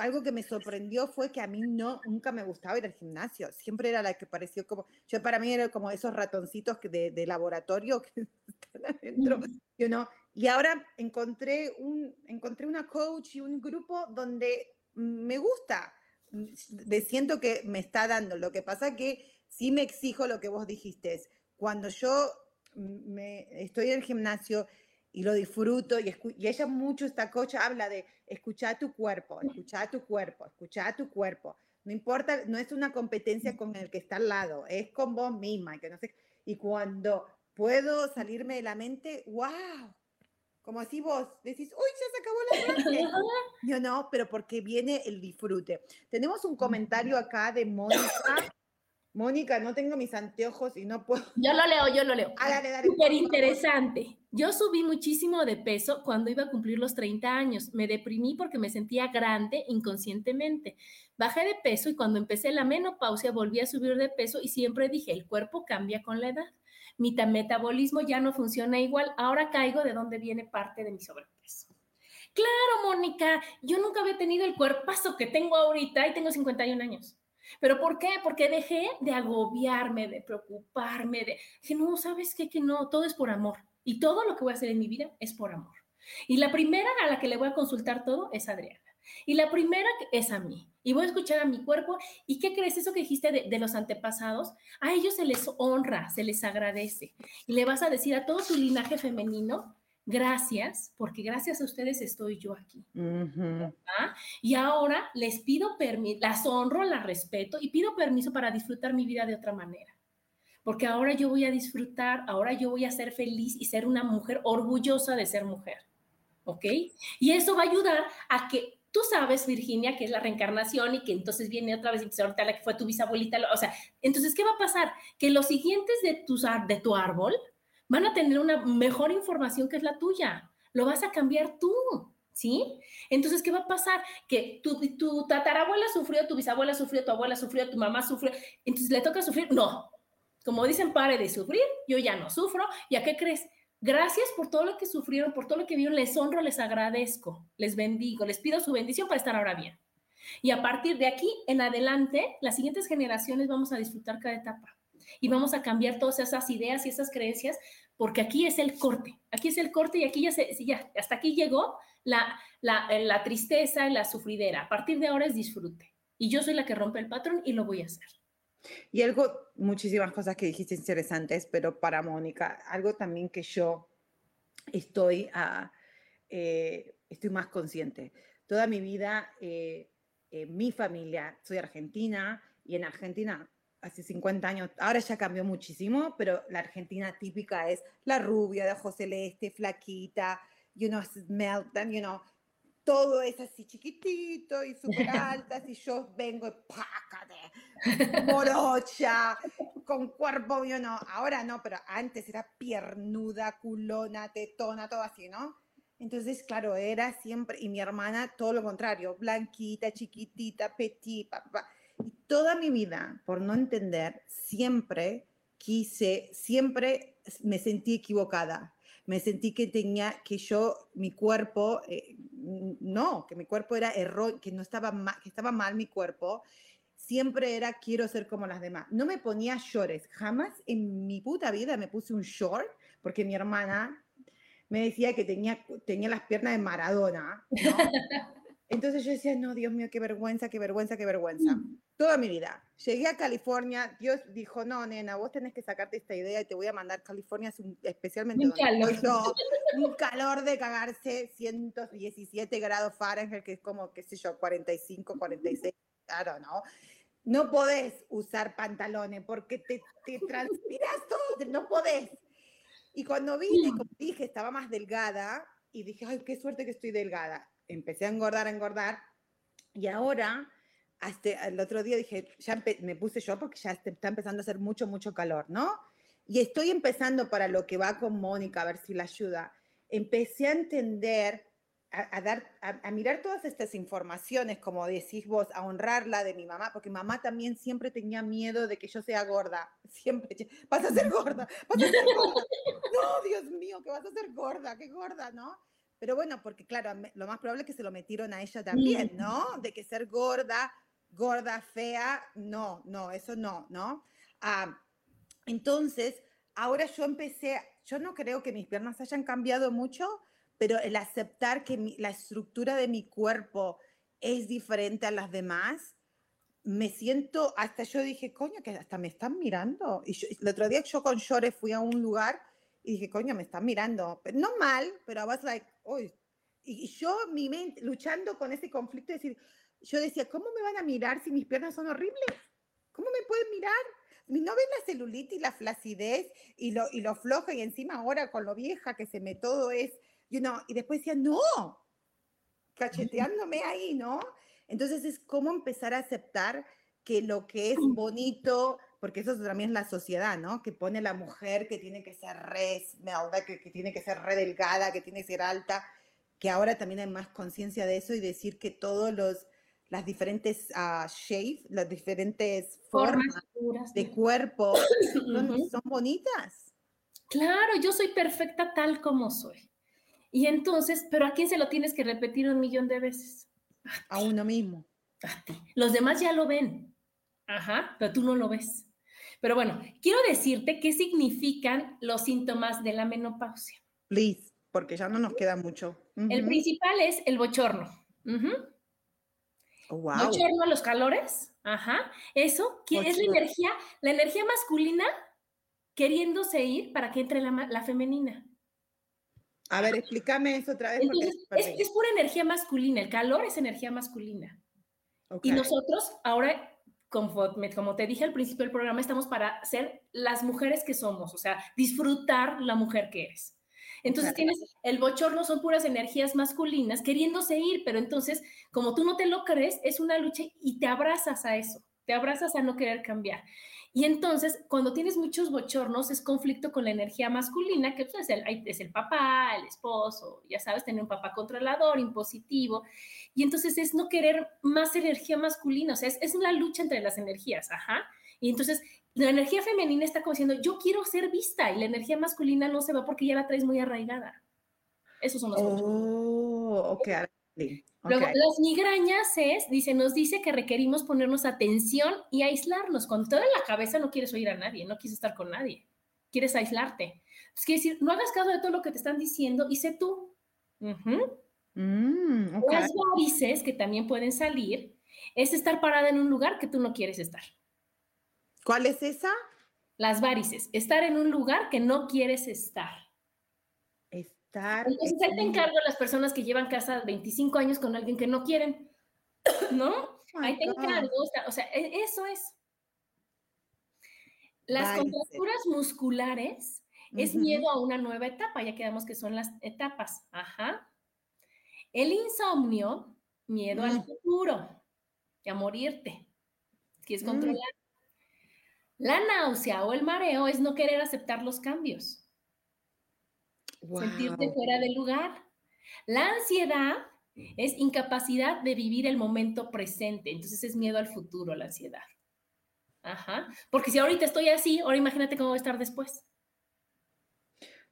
S1: algo que me sorprendió fue que a mí no, nunca me gustaba ir al gimnasio. Siempre era la que pareció como, yo para mí era como esos ratoncitos de, de laboratorio que están adentro, you know? Y ahora encontré, un, encontré una coach y un grupo donde me gusta, me siento que me está dando. Lo que pasa que sí me exijo lo que vos dijiste. Cuando yo me, estoy en el gimnasio y lo disfruto, y, y ella mucho, esta coach habla de escuchar tu cuerpo, escuchar tu cuerpo, escuchar tu cuerpo. No importa, no es una competencia con el que está al lado, es con vos misma. Que no sé, y cuando puedo salirme de la mente, wow, como así vos decís, uy, ya se acabó la clase. Yo no, pero porque viene el disfrute. Tenemos un comentario acá de Mónica. Mónica, no tengo mis anteojos y no puedo.
S2: Yo lo leo, yo lo leo.
S1: Ah, dale, dale,
S2: Súper interesante. Yo subí muchísimo de peso cuando iba a cumplir los 30 años. Me deprimí porque me sentía grande inconscientemente. Bajé de peso y cuando empecé la menopausia volví a subir de peso y siempre dije, el cuerpo cambia con la edad mi metabolismo ya no funciona igual, ahora caigo de dónde viene parte de mi sobrepeso. Claro, Mónica, yo nunca había tenido el cuerpazo que tengo ahorita y tengo 51 años. ¿Pero por qué? Porque dejé de agobiarme, de preocuparme, de... Dije, no, ¿sabes qué? Que no, todo es por amor. Y todo lo que voy a hacer en mi vida es por amor. Y la primera a la que le voy a consultar todo es Adriana. Y la primera es a mí. Y voy a escuchar a mi cuerpo. ¿Y qué crees? Eso que dijiste de, los antepasados, a ellos se les honra, se les agradece. Y le vas a decir a todo tu linaje femenino, gracias, porque gracias a ustedes estoy yo aquí. Y ahora les pido permiso, las honro, las respeto y pido permiso para disfrutar mi vida de otra manera. Porque ahora yo voy a disfrutar, ahora yo voy a ser feliz y ser una mujer orgullosa de ser mujer. ¿Ok? Y eso va a ayudar a que tú sabes, Virginia, que es la reencarnación y que entonces viene otra vez y dice, ahorita la que fue tu bisabuelita, o sea, entonces, ¿qué va a pasar? Que los siguientes de, tus, de tu árbol van a tener una mejor información que es la tuya. Lo vas a cambiar tú, ¿sí? Entonces, ¿qué va a pasar? Que tu, tu tatarabuela sufrió, tu bisabuela sufrió, tu abuela sufrió, tu mamá sufrió, entonces le toca sufrir. No, como dicen, pare de sufrir, yo ya no sufro, ¿ya qué crees? Gracias por todo lo que sufrieron, por todo lo que vieron. Les honro, les agradezco, les bendigo, les pido su bendición para estar ahora bien. Y a partir de aquí en adelante, las siguientes generaciones vamos a disfrutar cada etapa y vamos a cambiar todas esas ideas y esas creencias, porque aquí es el corte, aquí es el corte y aquí ya, se, ya hasta aquí llegó la, la, tristeza y la sufridera. A partir de ahora es disfrute. Y yo soy la que rompe el patrón y lo voy a hacer.
S1: Y algo, muchísimas cosas que dijiste interesantes, pero para Mónica, algo también que yo estoy, uh, eh, estoy más consciente. Toda mi vida, eh, mi familia, soy argentina y en Argentina hace 50 años, ahora ya cambió muchísimo, pero la Argentina típica es la rubia de ojos celeste, flaquita, you know, meltan, you know, todo es así chiquitito y súper altas y yo vengo pácate, morocha, con cuerpo, yo no, ahora no, pero antes era piernuda, culona, tetona, todo así, ¿no? Entonces, claro, era siempre, y mi hermana todo lo contrario, blanquita, chiquitita, petit, papá. Y toda mi vida, por no entender, siempre quise, siempre me sentí equivocada me sentí que tenía, que yo, mi cuerpo, eh, no, que mi cuerpo era error, que no estaba mal, que estaba mal mi cuerpo, siempre era quiero ser como las demás. No me ponía shorts, jamás en mi puta vida me puse un short, porque mi hermana me decía que tenía, tenía las piernas de Maradona. Entonces yo decía, no, Dios mío, qué vergüenza, qué vergüenza, qué vergüenza. Mm. Toda mi vida. Llegué a California, Dios dijo, no, nena, vos tenés que sacarte esta idea y te voy a mandar a California, especialmente un calor. un calor de cagarse 117 grados Fahrenheit, que es como, qué sé yo, 45, 46 I don't know, no podés usar pantalones porque te, te transpiras todo, no podés. Y cuando vine, como dije, estaba más delgada y dije, ay, qué suerte que estoy delgada. Empecé a engordar, a engordar. Y ahora, hasta el otro día dije, ya me puse yo porque ya está empezando a hacer mucho, mucho calor, ¿no? Y estoy empezando para lo que va con Mónica, a ver si la ayuda. Empecé a entender a, dar, a, mirar todas estas informaciones, como decís vos, a honrarla de mi mamá, porque mamá también siempre tenía miedo de que yo sea gorda, siempre, vas a ser gorda, vas a ser gorda, no, Dios mío, que vas a ser gorda, qué gorda, ¿no? Pero bueno, porque claro, lo más probable es que se lo metieron a ella también, ¿no? De que ser gorda, gorda, fea, no, no, eso no, ¿no? Ah, entonces, ahora yo empecé, yo no creo que mis piernas hayan cambiado mucho, pero el aceptar que la estructura de mi cuerpo es diferente a las demás, me siento, hasta yo dije, coño, que hasta me están mirando. Y el otro día yo con Shore fui a un lugar y dije, coño, me están mirando. Pero, no mal, pero I was like, uy. Y, yo, mi mente, luchando con ese conflicto, decir, yo decía, ¿cómo me van a mirar si mis piernas son horribles? ¿Cómo me pueden mirar? ¿No ven la celulitis, la flacidez y lo, y lo flojo y encima ahora con lo vieja que se me todo es you know, y después decía, no, cacheteándome ahí, ¿no? Entonces es como empezar a aceptar que lo que es bonito, porque eso también es la sociedad, ¿no? Que pone la mujer que tiene que ser re que, que tiene que ser re delgada, que tiene que ser alta, que ahora también hay más conciencia de eso y decir que todos los las diferentes uh, shapes, las diferentes formas, de cuerpo son, son bonitas.
S2: Claro, yo soy perfecta tal como soy. Y entonces, pero ¿a quién se lo tienes que repetir un millón de veces?
S1: A, uno mismo.
S2: A ti. Los demás ya lo ven. Ajá, pero tú no lo ves. Pero bueno, quiero decirte qué significan los síntomas de la menopausia.
S1: Please, porque ya no nos queda mucho.
S2: El principal es el bochorno.
S1: Oh, wow.
S2: Bochorno, los calores. Ajá. Eso es la energía, la energía masculina queriéndose ir para que entre la, la femenina.
S1: A ver, explícame eso otra vez.
S2: es, pura energía masculina, el calor es energía masculina. Y nosotros ahora, como, como te dije al principio del programa, estamos para ser las mujeres que somos, o sea, disfrutar la mujer que eres. Entonces tienes el bochorno, son puras energías masculinas queriéndose ir, pero entonces, como tú no te lo crees, es una lucha y te abrazas a eso, te abrazas a no querer cambiar. Y entonces, cuando tienes muchos bochornos, es conflicto con la energía masculina, que pues, es, el, es el papá, el esposo, ya sabes, tener un papá controlador, impositivo. Y entonces es no querer más energía masculina, o sea, es, es una lucha entre las energías, ajá. Y entonces la energía femenina está como diciendo, yo quiero ser vista, y la energía masculina no se va porque ya la traes muy arraigada. Esos son los
S1: Oh, ok.
S2: Luego, las migrañas es, dice, nos dice que requerimos ponernos atención y aislarnos. Te en la cabeza no quieres oír a nadie, no quieres estar con nadie, quieres aislarte. Es quiere decir, no hagas caso de todo lo que te están diciendo y sé tú.
S1: Mm,
S2: las varices que también pueden salir es estar parada en un lugar que tú no quieres estar.
S1: ¿Cuál es esa?
S2: Las varices, estar en un lugar que no quieres estar. Entonces ahí te encargo a las personas que llevan casa 25 años con alguien que no quieren, ¿no? ahí te encargo, o sea, e, eso es. Las contracturas musculares es miedo a una nueva etapa, ya quedamos que son las etapas, ajá. El insomnio, miedo al mm. futuro y a morirte, que es mm. controlar. La náusea o el mareo es no querer aceptar los cambios sentirte fuera del lugar. La ansiedad es incapacidad de vivir el momento presente, entonces es miedo al futuro, la ansiedad. Ajá, porque si ahorita estoy así, ahora imagínate cómo voy a estar después.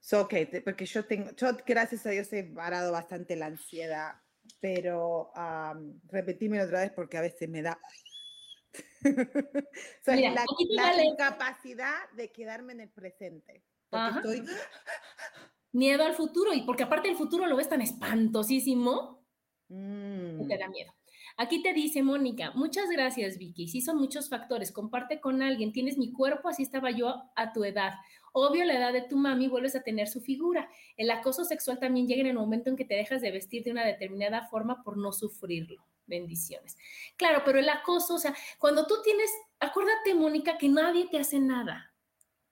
S1: So, ok, porque yo tengo, yo gracias a Dios he parado bastante la ansiedad, pero um, repetímelo otra vez porque a veces me da... la, incapacidad de quedarme en el presente, porque estoy
S2: miedo al futuro, y porque aparte el futuro lo ves tan espantosísimo,
S1: mm.
S2: te da miedo. Aquí te dice Mónica, muchas gracias Vicky, sí son muchos factores, comparte con alguien, tienes mi cuerpo, así estaba yo a tu edad. Obvio, la edad de tu mami vuelves a tener su figura. El acoso sexual también llega en el momento en que te dejas de vestir de una determinada forma por no sufrirlo. Bendiciones. Claro, pero el acoso, o sea, cuando tú tienes, acuérdate, Mónica, que nadie te hace nada.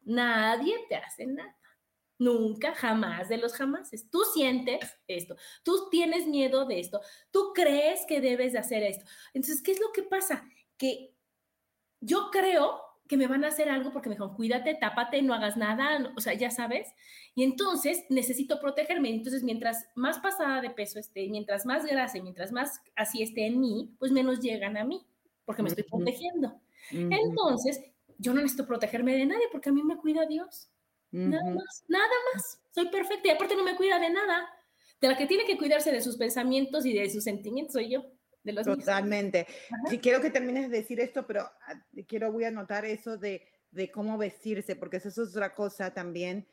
S2: Nadie te hace nada. Nunca, jamás de los jamases. Tú sientes esto, tú tienes miedo de esto, tú crees que debes de hacer esto. Entonces, ¿qué es lo que pasa? Que yo creo que me van a hacer algo porque me dijeron, cuídate, tápate, no hagas nada, o sea, ya sabes. Y entonces necesito protegerme. Entonces, mientras más pasada de peso esté, mientras más grasa, mientras más así esté en mí, pues menos llegan a mí, porque me estoy protegiendo. Entonces, yo no necesito protegerme de nadie porque a mí me cuida Dios. Nada más, nada más. Soy perfecta y aparte no me cuida de nada. De la que tiene que cuidarse de sus pensamientos y de sus sentimientos soy yo. De los
S1: Totalmente. Sí, quiero que termines de decir esto, pero ah, quiero, voy a anotar eso de, de cómo vestirse, porque eso es otra cosa también.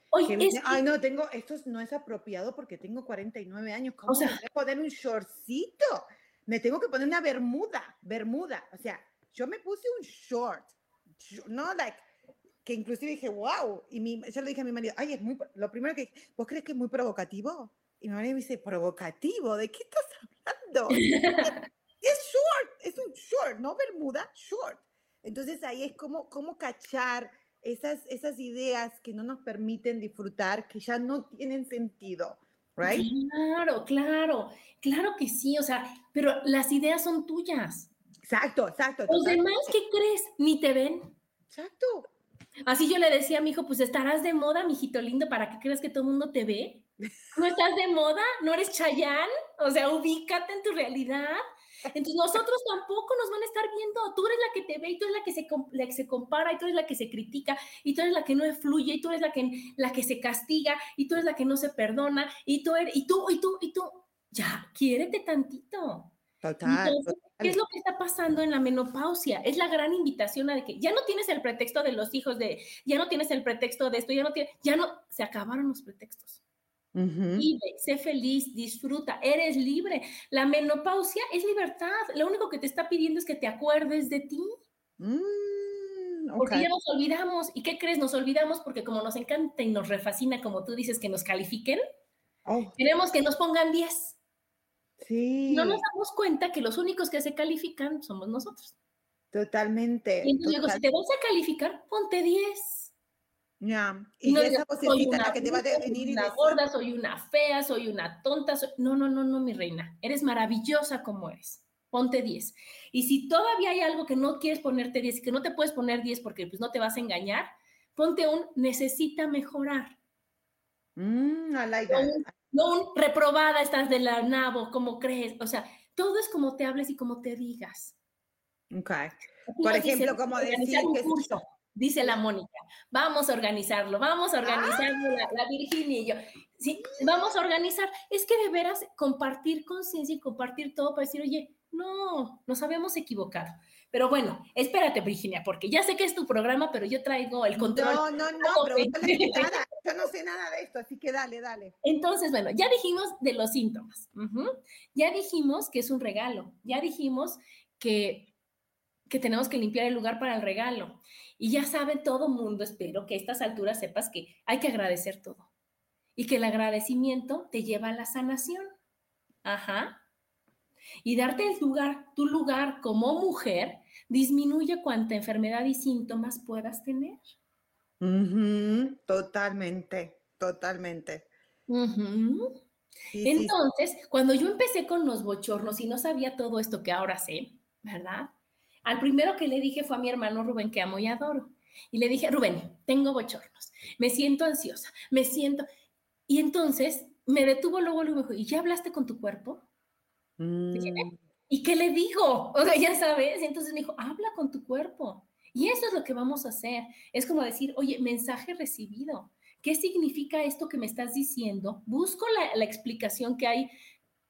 S1: Ay, no, tengo, esto no es apropiado porque tengo 49 años. ¿Cómo o sea, me poner un shortcito? Me tengo que poner una bermuda, bermuda. O sea, yo me puse un short, no, like, que inclusive dije, wow, y mi, yo le dije a mi marido, ay, es muy, lo primero que, ¿vos crees que es muy provocativo? Y mi marido me dice, ¿provocativo? ¿De qué estás hablando? es short, es un short, no bermuda, short. Entonces ahí es como, como cachar esas, esas ideas que no nos permiten disfrutar, que ya no tienen sentido, right?
S2: Claro, claro, claro que sí, o sea, pero las ideas son tuyas.
S1: Exacto, exacto.
S2: Los demás, ¿qué crees? Ni te ven.
S1: Exacto.
S2: Así yo le decía a mi hijo, pues estarás de moda, mijito lindo, ¿para que creas que todo el mundo te ve? ¿No estás de moda? ¿No eres Chayán? O sea, ubícate en tu realidad. Entonces nosotros tampoco nos van a estar viendo. Tú eres la que te ve y tú eres la que se, la que se compara y tú eres la que se critica y tú eres la que no fluye y tú eres la que, la que se castiga y tú eres la que no se perdona y tú eres, y tú, y tú, y tú. Ya, quiérete tantito.
S1: Total.
S2: ¿Qué es lo que pasando en la menopausia? Es la gran invitación a de que ya no tienes el pretexto de los hijos, de ya no tienes el pretexto de esto, ya no tienes, ya no, se acabaron los pretextos. Vive, sé feliz, disfruta, eres libre. La menopausia es libertad. Lo único que te está pidiendo es que te acuerdes de ti. Mm, porque ya nos olvidamos. ¿Y qué crees? Nos olvidamos porque como nos encanta y nos refascina, como tú dices, que nos califiquen, oh. queremos que nos pongan 10.
S1: Sí.
S2: No nos damos cuenta que los únicos que se califican somos nosotros.
S1: Totalmente.
S2: Y entonces digo, si te vas a calificar, ponte 10.
S1: Ya. Y, no esa soy una,
S2: que te va a definir. Una gorda, soy una fea, soy una tonta. No, no, no, no, mi reina. Eres maravillosa como eres. Ponte 10. Y si todavía hay algo que no quieres ponerte 10 y que no te puedes poner 10 porque pues no te vas a engañar, ponte un necesita mejorar.
S1: Mm, I like
S2: no un reprobada estás de la nabo, ¿cómo crees? O sea, todo es como te hables y como te digas.
S1: Ok. Por ejemplo, como decir
S2: que curso, dice la Mónica, vamos a organizarlo, vamos a organizarlo, la, Virginia y yo. Sí, vamos a organizar. Es que de veras compartir conciencia y compartir todo para decir, oye, no, nos habíamos equivocado. Pero bueno, espérate, Virginia, porque ya sé que es tu programa, pero yo traigo el control.
S1: No, no, no, pero nada. Yo no sé nada de esto, así que dale, dale.
S2: Entonces, bueno, ya dijimos de los síntomas. Ya dijimos que es un regalo. Ya dijimos que, que tenemos que limpiar el lugar para el regalo. Y ya sabe todo mundo, espero que a estas alturas sepas que hay que agradecer todo. Y que el agradecimiento te lleva a la sanación. Ajá. Y darte el lugar, tu lugar como mujer, disminuye cuanta enfermedad y síntomas puedas tener.
S1: Totalmente, totalmente.
S2: Entonces, cuando yo empecé con los bochornos y no sabía todo esto que ahora sé, ¿verdad? Al primero que le dije fue a mi hermano Rubén, que amo y adoro. Y le dije, Rubén, tengo bochornos, me siento ansiosa, me siento... Y entonces me detuvo luego, luego me dijo, ¿y ya hablaste con tu cuerpo? Mm. ¿Y qué le digo? O sea, ya sabes. Y entonces me dijo, habla con tu cuerpo. Y eso es lo que vamos a hacer. Es como decir, oye, mensaje recibido. ¿Qué significa esto que me estás diciendo? Busco la, explicación que hay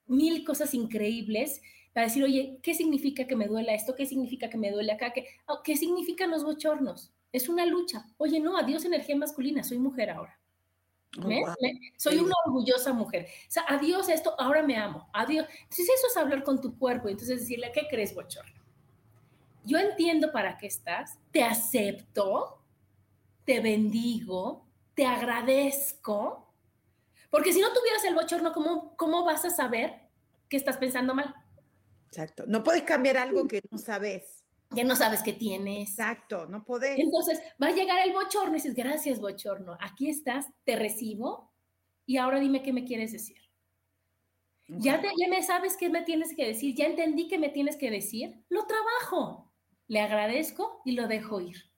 S2: mil cosas increíbles para decir, oye, ¿qué significa que me duela esto? ¿Qué significa que me duele acá? ¿Qué, oh, ¿qué significan los bochornos? Es una lucha. Oye, no, adiós energía masculina, soy mujer ahora. Oh, soy una orgullosa mujer. O sea, adiós esto, ahora me amo. Adiós. Entonces eso es hablar con tu cuerpo. Entonces decirle, ¿qué crees, bochorno? yo entiendo para qué estás, te acepto, te bendigo, te agradezco, porque si no tuvieras el bochorno, ¿cómo, cómo vas a saber que estás pensando mal?
S1: Exacto. No puedes cambiar algo que no sabes.
S2: Ya no sabes qué tienes.
S1: Exacto, no podés.
S2: Entonces va a llegar el bochorno y dices, gracias bochorno, aquí estás, te recibo y ahora dime qué me quieres decir. Ya, ya me sabes qué me tienes que decir, ya entendí qué me tienes que decir, lo trabajo, le agradezco y lo dejo ir.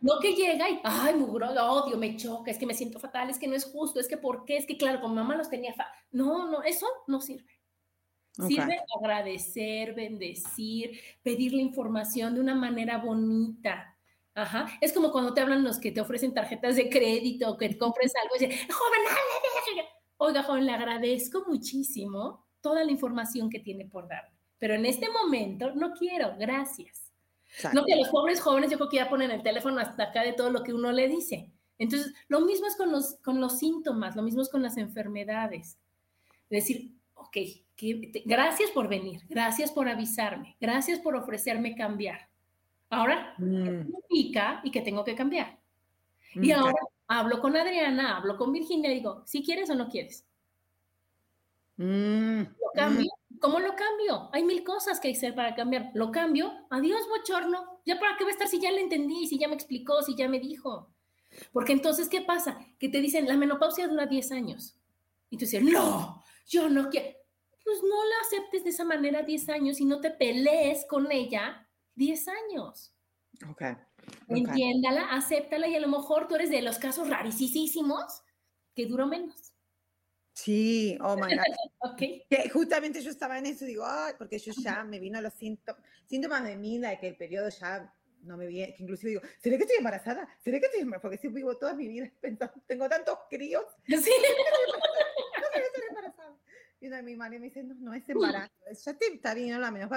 S2: No que llega y, ay, mugro, odio, me choca, es que me siento fatal, es que no es justo, es que por qué, es que claro, con mamá los tenía No, no, eso no sirve. Sirve agradecer, bendecir, pedir la información de una manera bonita. Ajá. Es como cuando te hablan los que te ofrecen tarjetas de crédito, que compres algo y dicen, joven, dale, oiga, joven, le agradezco muchísimo toda la información que tiene por darme, pero en este momento no quiero, gracias. No que los pobres jóvenes yo creo que ya ponen el teléfono hasta acá de todo lo que uno le dice. Entonces, lo mismo es con los, con los síntomas, lo mismo es con las enfermedades. Decir, ok, gracias por venir, gracias por avisarme, gracias por ofrecerme cambiar. Ahora, ¿qué mm. significa y que tengo que cambiar? Y mm, ahora hablo con Adriana, hablo con Virginia y digo, si quieres o no quieres.
S1: Mm,
S2: ¿Lo cambio? ¿Cómo lo cambio? Hay mil cosas que hacer para cambiar. ¿Lo cambio? Adiós, bochorno. ¿Ya para qué va a estar si ya le entendí, si ya me explicó, si ya me dijo? Porque entonces, ¿qué pasa? Que te dicen, la menopausia dura 10 años. Y tú dices, no, yo no quiero pues no la aceptes de esa manera 10 años y no te pelees con ella 10 años.
S1: Ok.
S2: Entiéndala, acéptala y a lo mejor tú eres de los casos rarísimos que duró menos.
S1: Sí, oh my God.
S2: ok.
S1: Que justamente yo estaba en eso, digo, ay, porque yo ya me vino los síntomas, síntomas de mina, de que el periodo ya no me viene, que inclusive digo, ¿será que estoy embarazada? ¿Será que estoy embarazada? Porque si vivo toda mi vida pensando, tengo tantos críos.
S2: Sí.
S1: No sé estoy embarazada. Y una de mi madre me dice, no, no es embarazo, ya te, está bien, no la menos.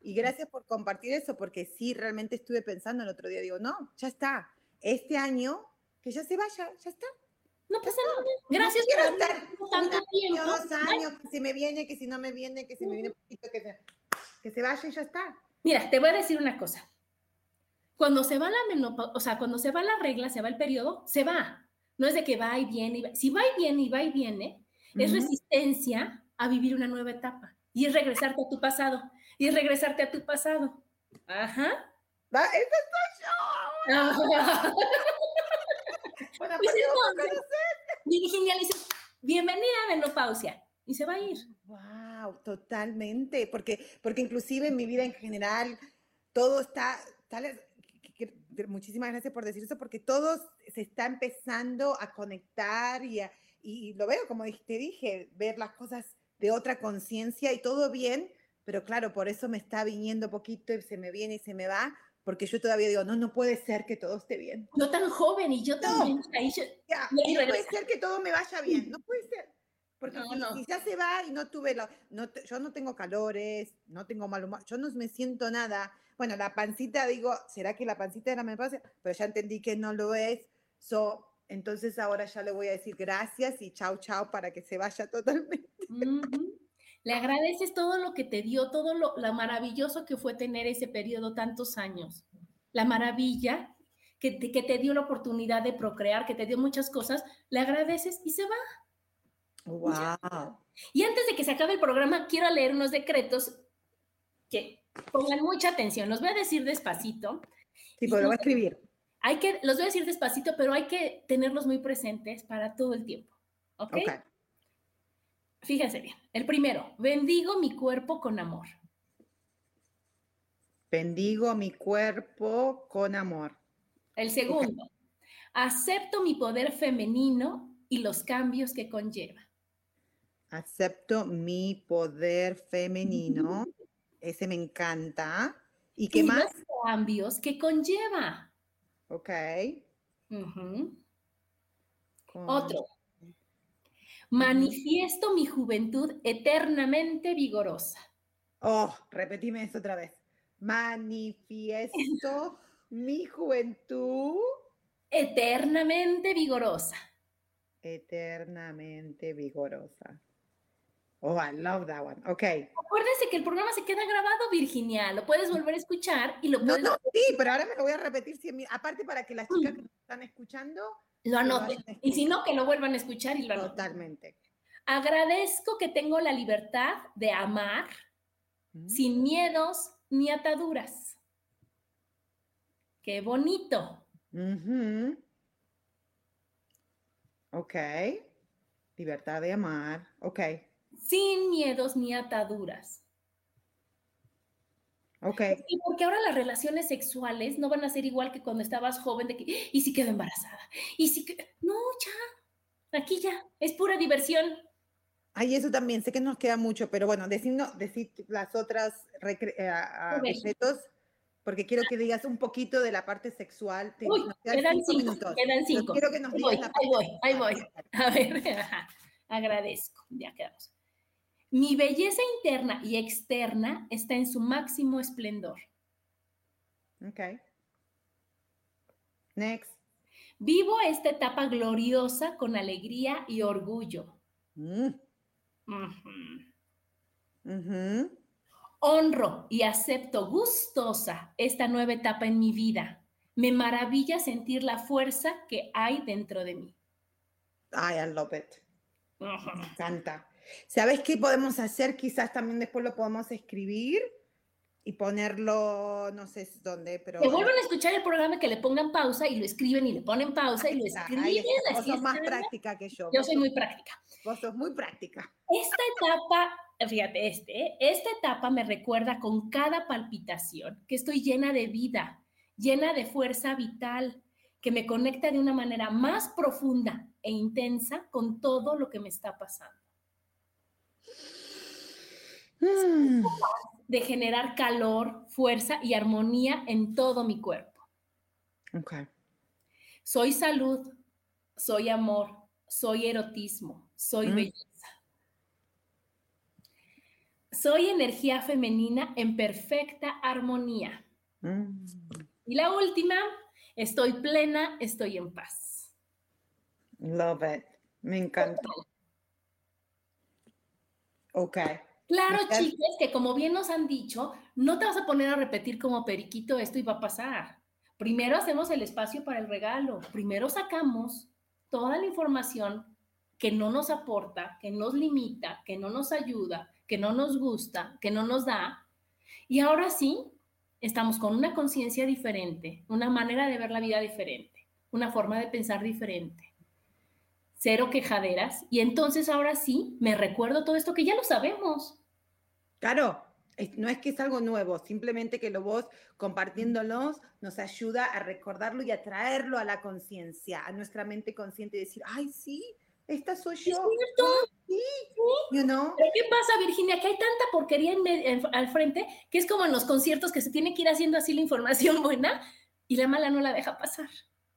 S1: Y gracias por compartir eso, porque sí, realmente estuve pensando el otro día, digo, no, ya está, este año, que ya se vaya, ya está.
S2: No pasa nada. Gracias
S1: por estar tanto tiempo. Dos años, que si me viene, que si no me viene, que si me viene poquito, que se, que se vaya y ya está.
S2: Mira, te voy a decir una cosa. Cuando se va la menopausia, o sea, cuando se va la regla, se va el periodo, se va. No es de que va y viene. Y va. Si va y viene y va y viene, es resistencia a vivir una nueva etapa y es regresarte a tu pasado y es regresarte a tu pasado. Ajá.
S1: ¿Va? ¡Ese soy yo!
S2: bueno, pues entonces, Virginia le dice, bienvenida a menopausia y se va a ir.
S1: Wow, totalmente, porque, porque inclusive en mi vida en general todo está, tal, muchísimas gracias por decir eso, porque todo se está empezando a conectar y, y lo veo, como te dije, ver las cosas de otra conciencia y todo bien, pero claro, por eso me está viniendo poquito y se me viene y se me va, porque yo todavía digo, no, no puede ser que todo esté bien.
S2: No tan joven y yo también.
S1: no puede ser que todo me vaya bien, no puede ser. Porque si, ya se va y no tuve, lo, no, yo no tengo calores, no tengo mal humor, yo no me siento nada. Bueno, la pancita, digo, ¿será que la pancita era me pasa? Pero ya entendí que no lo es. So, entonces ahora ya le voy a decir gracias y chao, chao para que se vaya totalmente.
S2: Le agradeces todo lo que te dio, todo lo, maravilloso que fue tener ese periodo tantos años. La maravilla que te, que te dio la oportunidad de procrear, que te dio muchas cosas, le agradeces y se va.
S1: Wow.
S2: Y antes de que se acabe el programa, quiero leer unos decretos que pongan mucha atención. Los voy a decir despacito.
S1: Sí, pero lo voy a escribir
S2: hay que, los voy a decir despacito, pero hay que tenerlos muy presentes para todo el tiempo. ¿Ok? Fíjense bien. El primero, bendigo mi cuerpo con amor.
S1: Bendigo mi cuerpo con amor.
S2: El segundo, acepto mi poder femenino y los cambios que conlleva.
S1: Acepto mi poder femenino. Ese me encanta. ¿Y qué más? Los
S2: cambios que conlleva.
S1: Ok.
S2: Otro. Manifiesto mi juventud eternamente vigorosa.
S1: Oh, repetime esto otra vez. Manifiesto mi juventud
S2: eternamente vigorosa.
S1: Eternamente vigorosa. Oh, I love that one. Ok.
S2: Acuérdense que el programa se queda grabado, Virginia. Lo puedes volver a escuchar y lo puedes.
S1: No, no, sí, pero ahora me lo voy a repetir. aparte, para que las chicas que están escuchando.
S2: Lo anoten. Y si no, que lo vuelvan a escuchar y lo
S1: anoten. Totalmente.
S2: Agradezco que tengo la libertad de amar, mm. sin miedos ni ataduras. Qué bonito.
S1: Ok. Libertad de amar. Ok.
S2: Sin miedos ni ataduras.
S1: Ok.
S2: Y porque ahora las relaciones sexuales no van a ser igual que cuando estabas joven de que, y si quedo embarazada, y si que, no, ya, aquí ya, es pura diversión.
S1: Ay, eso también, sé que nos queda mucho, pero bueno, decir, decir las otras eh, porque quiero que digas un poquito de la parte sexual.
S2: Uy, quedan, cinco, quedan cinco.
S1: quiero que nos
S2: ahí voy, ahí voy, ahí voy. A ver, agradezco, ya quedamos. Mi belleza interna y externa está en su máximo esplendor.
S1: Ok. Next.
S2: Vivo esta etapa gloriosa con alegría y orgullo. Mm. Honro y acepto gustosa esta nueva etapa en mi vida. Me maravilla sentir la fuerza que hay dentro de mí.
S1: Ay, I love it. Me encanta. ¿Sabes qué podemos hacer? Quizás también después lo podemos escribir y ponerlo, no sé dónde, pero...
S2: Que vuelvan a escuchar el programa, que le pongan pausa y lo escriben y le ponen pausa y lo escriben.
S1: vos sos más práctica que yo.
S2: Yo soy muy práctica.
S1: Vos sos muy práctica.
S2: Esta etapa, fíjate, este, esta etapa me recuerda con cada palpitación que estoy llena de vida, llena de fuerza vital, que me conecta de una manera más profunda e intensa con todo lo que me está pasando. Mm. De generar calor, fuerza y armonía en todo mi cuerpo.
S1: Okay.
S2: Soy salud, soy amor, soy erotismo, soy mm. belleza. Soy energía femenina en perfecta armonía. Mm. Y la última, estoy plena, estoy en paz.
S1: Love it. Me encanta. Ok.
S2: Claro, chicas, que como bien nos han dicho, no te vas a poner a repetir como periquito esto y va a pasar. Primero hacemos el espacio para el regalo. Primero sacamos toda la información que no nos aporta, que nos limita, que no nos ayuda, que no nos gusta, que no nos da. Y ahora sí, estamos con una conciencia diferente, una manera de ver la vida diferente, una forma de pensar diferente. Cero quejaderas. Y entonces ahora sí, me recuerdo todo esto que ya lo sabemos.
S1: Claro, no es que es algo nuevo, simplemente que lo vos compartiéndolos nos ayuda a recordarlo y a traerlo a la conciencia, a nuestra mente consciente y decir, ay, sí, esta soy yo.
S2: Sí, you know? ¿Pero qué pasa, Virginia? Que hay tanta porquería al frente que es como en los conciertos que se tiene que ir haciendo así la información buena y la mala no la deja pasar.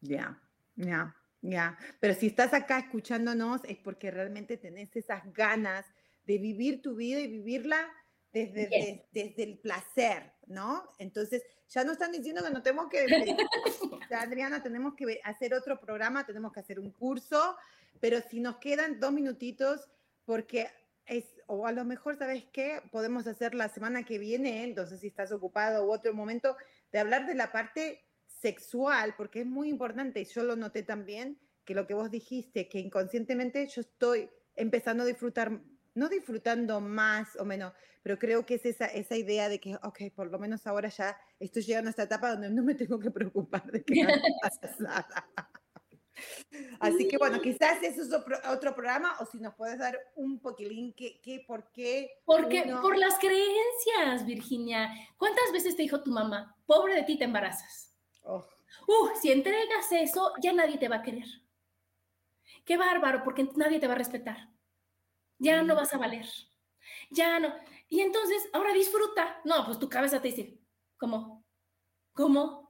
S1: Ya, ya, ya. Pero si estás acá escuchándonos es porque realmente tenés esas ganas de vivir tu vida y vivirla desde, desde el placer, ¿no? Entonces, ya nos están diciendo que no tenemos que, Adriana, tenemos que hacer otro programa, tenemos que hacer un curso, pero si nos quedan dos minutitos, porque es, o a lo mejor, ¿sabes qué? Podemos hacer la semana que viene, entonces si estás ocupado u otro momento, de hablar de la parte sexual, porque es muy importante, y yo lo noté también, que lo que vos dijiste, que inconscientemente yo estoy empezando a disfrutar no disfrutando más o menos, pero creo que es esa, esa idea de que, ok, por lo menos ahora ya estoy llegando a esta etapa donde no me tengo que preocupar de que no pasa nada. Así que bueno, quizás eso es otro, programa o si nos puedes dar un poquilín, ¿qué, qué, por qué?
S2: Porque por las creencias, Virginia. ¿Cuántas veces te dijo tu mamá, pobre de ti, te embarazas? Oh. Uh, si entregas eso, ya nadie te va a querer. Qué bárbaro, porque nadie te va a respetar ya no vas a valer, ya no. Y entonces, ahora disfruta. No, pues tu cabeza te dice, ¿cómo? ¿Cómo?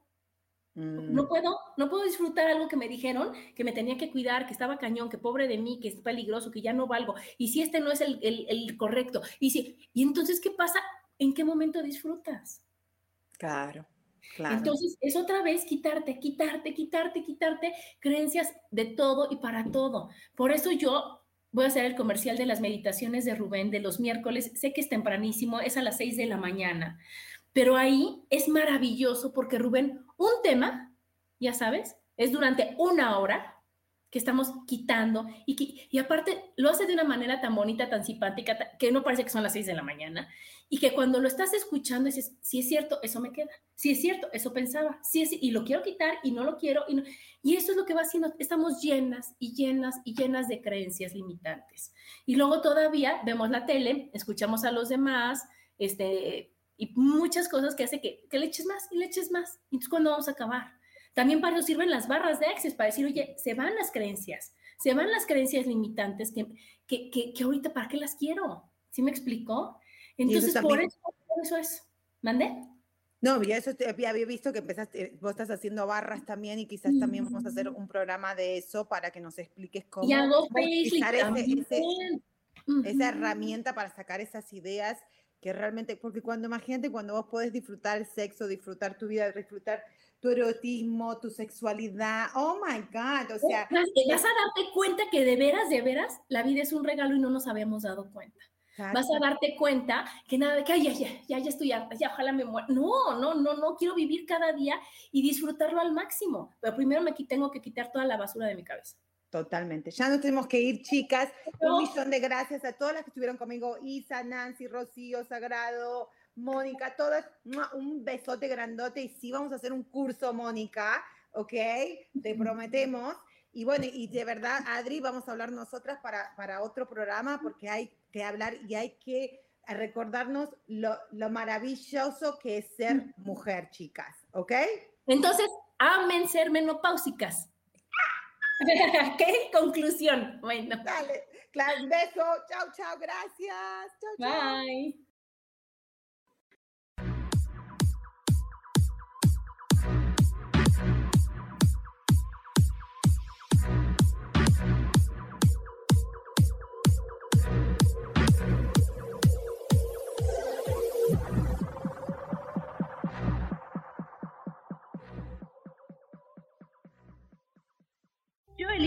S2: No mm. puedo, no puedo disfrutar algo que me dijeron, que me tenía que cuidar, que estaba cañón, que pobre de mí, que es peligroso, que ya no valgo. Y si este no es el, el correcto. Y, si, y entonces, ¿qué pasa? ¿En qué momento disfrutas?
S1: Claro. Claro.
S2: Entonces, es otra vez quitarte, quitarte, quitarte, quitarte creencias de todo y para todo. Por eso yo voy a hacer el comercial de las meditaciones de Rubén de los miércoles. Sé que es tempranísimo, es a las 6 de la mañana, pero ahí es maravilloso porque Rubén, un tema, ya sabes, es durante una hora que estamos quitando y, y aparte lo hace de una manera tan bonita, tan simpática, que no parece que son las seis de la mañana y que cuando lo estás escuchando dices, si es cierto, eso me queda, si es cierto, eso pensaba, sí es, y lo quiero quitar y no lo quiero y, y eso es lo que va haciendo, estamos llenas y llenas y llenas de creencias limitantes. Y luego todavía vemos la tele, escuchamos a los demás, este, y muchas cosas que hace que, que le eches más y le eches más. Entonces, ¿cuándo vamos a acabar? También para eso sirven las barras de Access, para decir, oye, se van las creencias, se van las creencias limitantes que, que, que, ahorita, ¿para qué las quiero? ¿Sí me explicó? Entonces, por, eso, eso es. ¿Mande?
S1: No, ya eso había visto que empezaste, vos estás haciendo barras también y quizás también vamos a hacer un programa de eso para que nos expliques cómo,
S2: y hago
S1: esa herramienta para sacar esas ideas que realmente, porque cuando imagínate cuando vos podés disfrutar el sexo, disfrutar tu vida, disfrutar tu erotismo, tu sexualidad. Oh my God, o sea.
S2: Vas a darte cuenta que de veras, de veras, la vida es un regalo y no nos habíamos dado cuenta. Vas a darte cuenta que nada de que, ay, ya, ya, ya, ya estoy harta, ya, ojalá me muera. No, no, no, no, quiero vivir cada día y disfrutarlo al máximo. Pero primero me tengo que quitar toda la basura de mi cabeza.
S1: Totalmente. Ya nos tenemos que ir, chicas. Un millón de gracias a todas las que estuvieron conmigo. Isa, Nancy, Rocío, Sagrado, Mónica, todas, un besote grandote y sí vamos a hacer un curso, Mónica, ¿ok? Te prometemos. Y bueno, y de verdad, Adri, vamos a hablar nosotras para, para otro programa porque hay que hablar y hay que recordarnos lo, lo maravilloso que es ser mujer, chicas, ¿ok?
S2: Entonces, amen ser menopáusicas. ¿Qué conclusión? Bueno.
S1: Dale, claro, un beso. Chao, chao, gracias.
S2: Bye.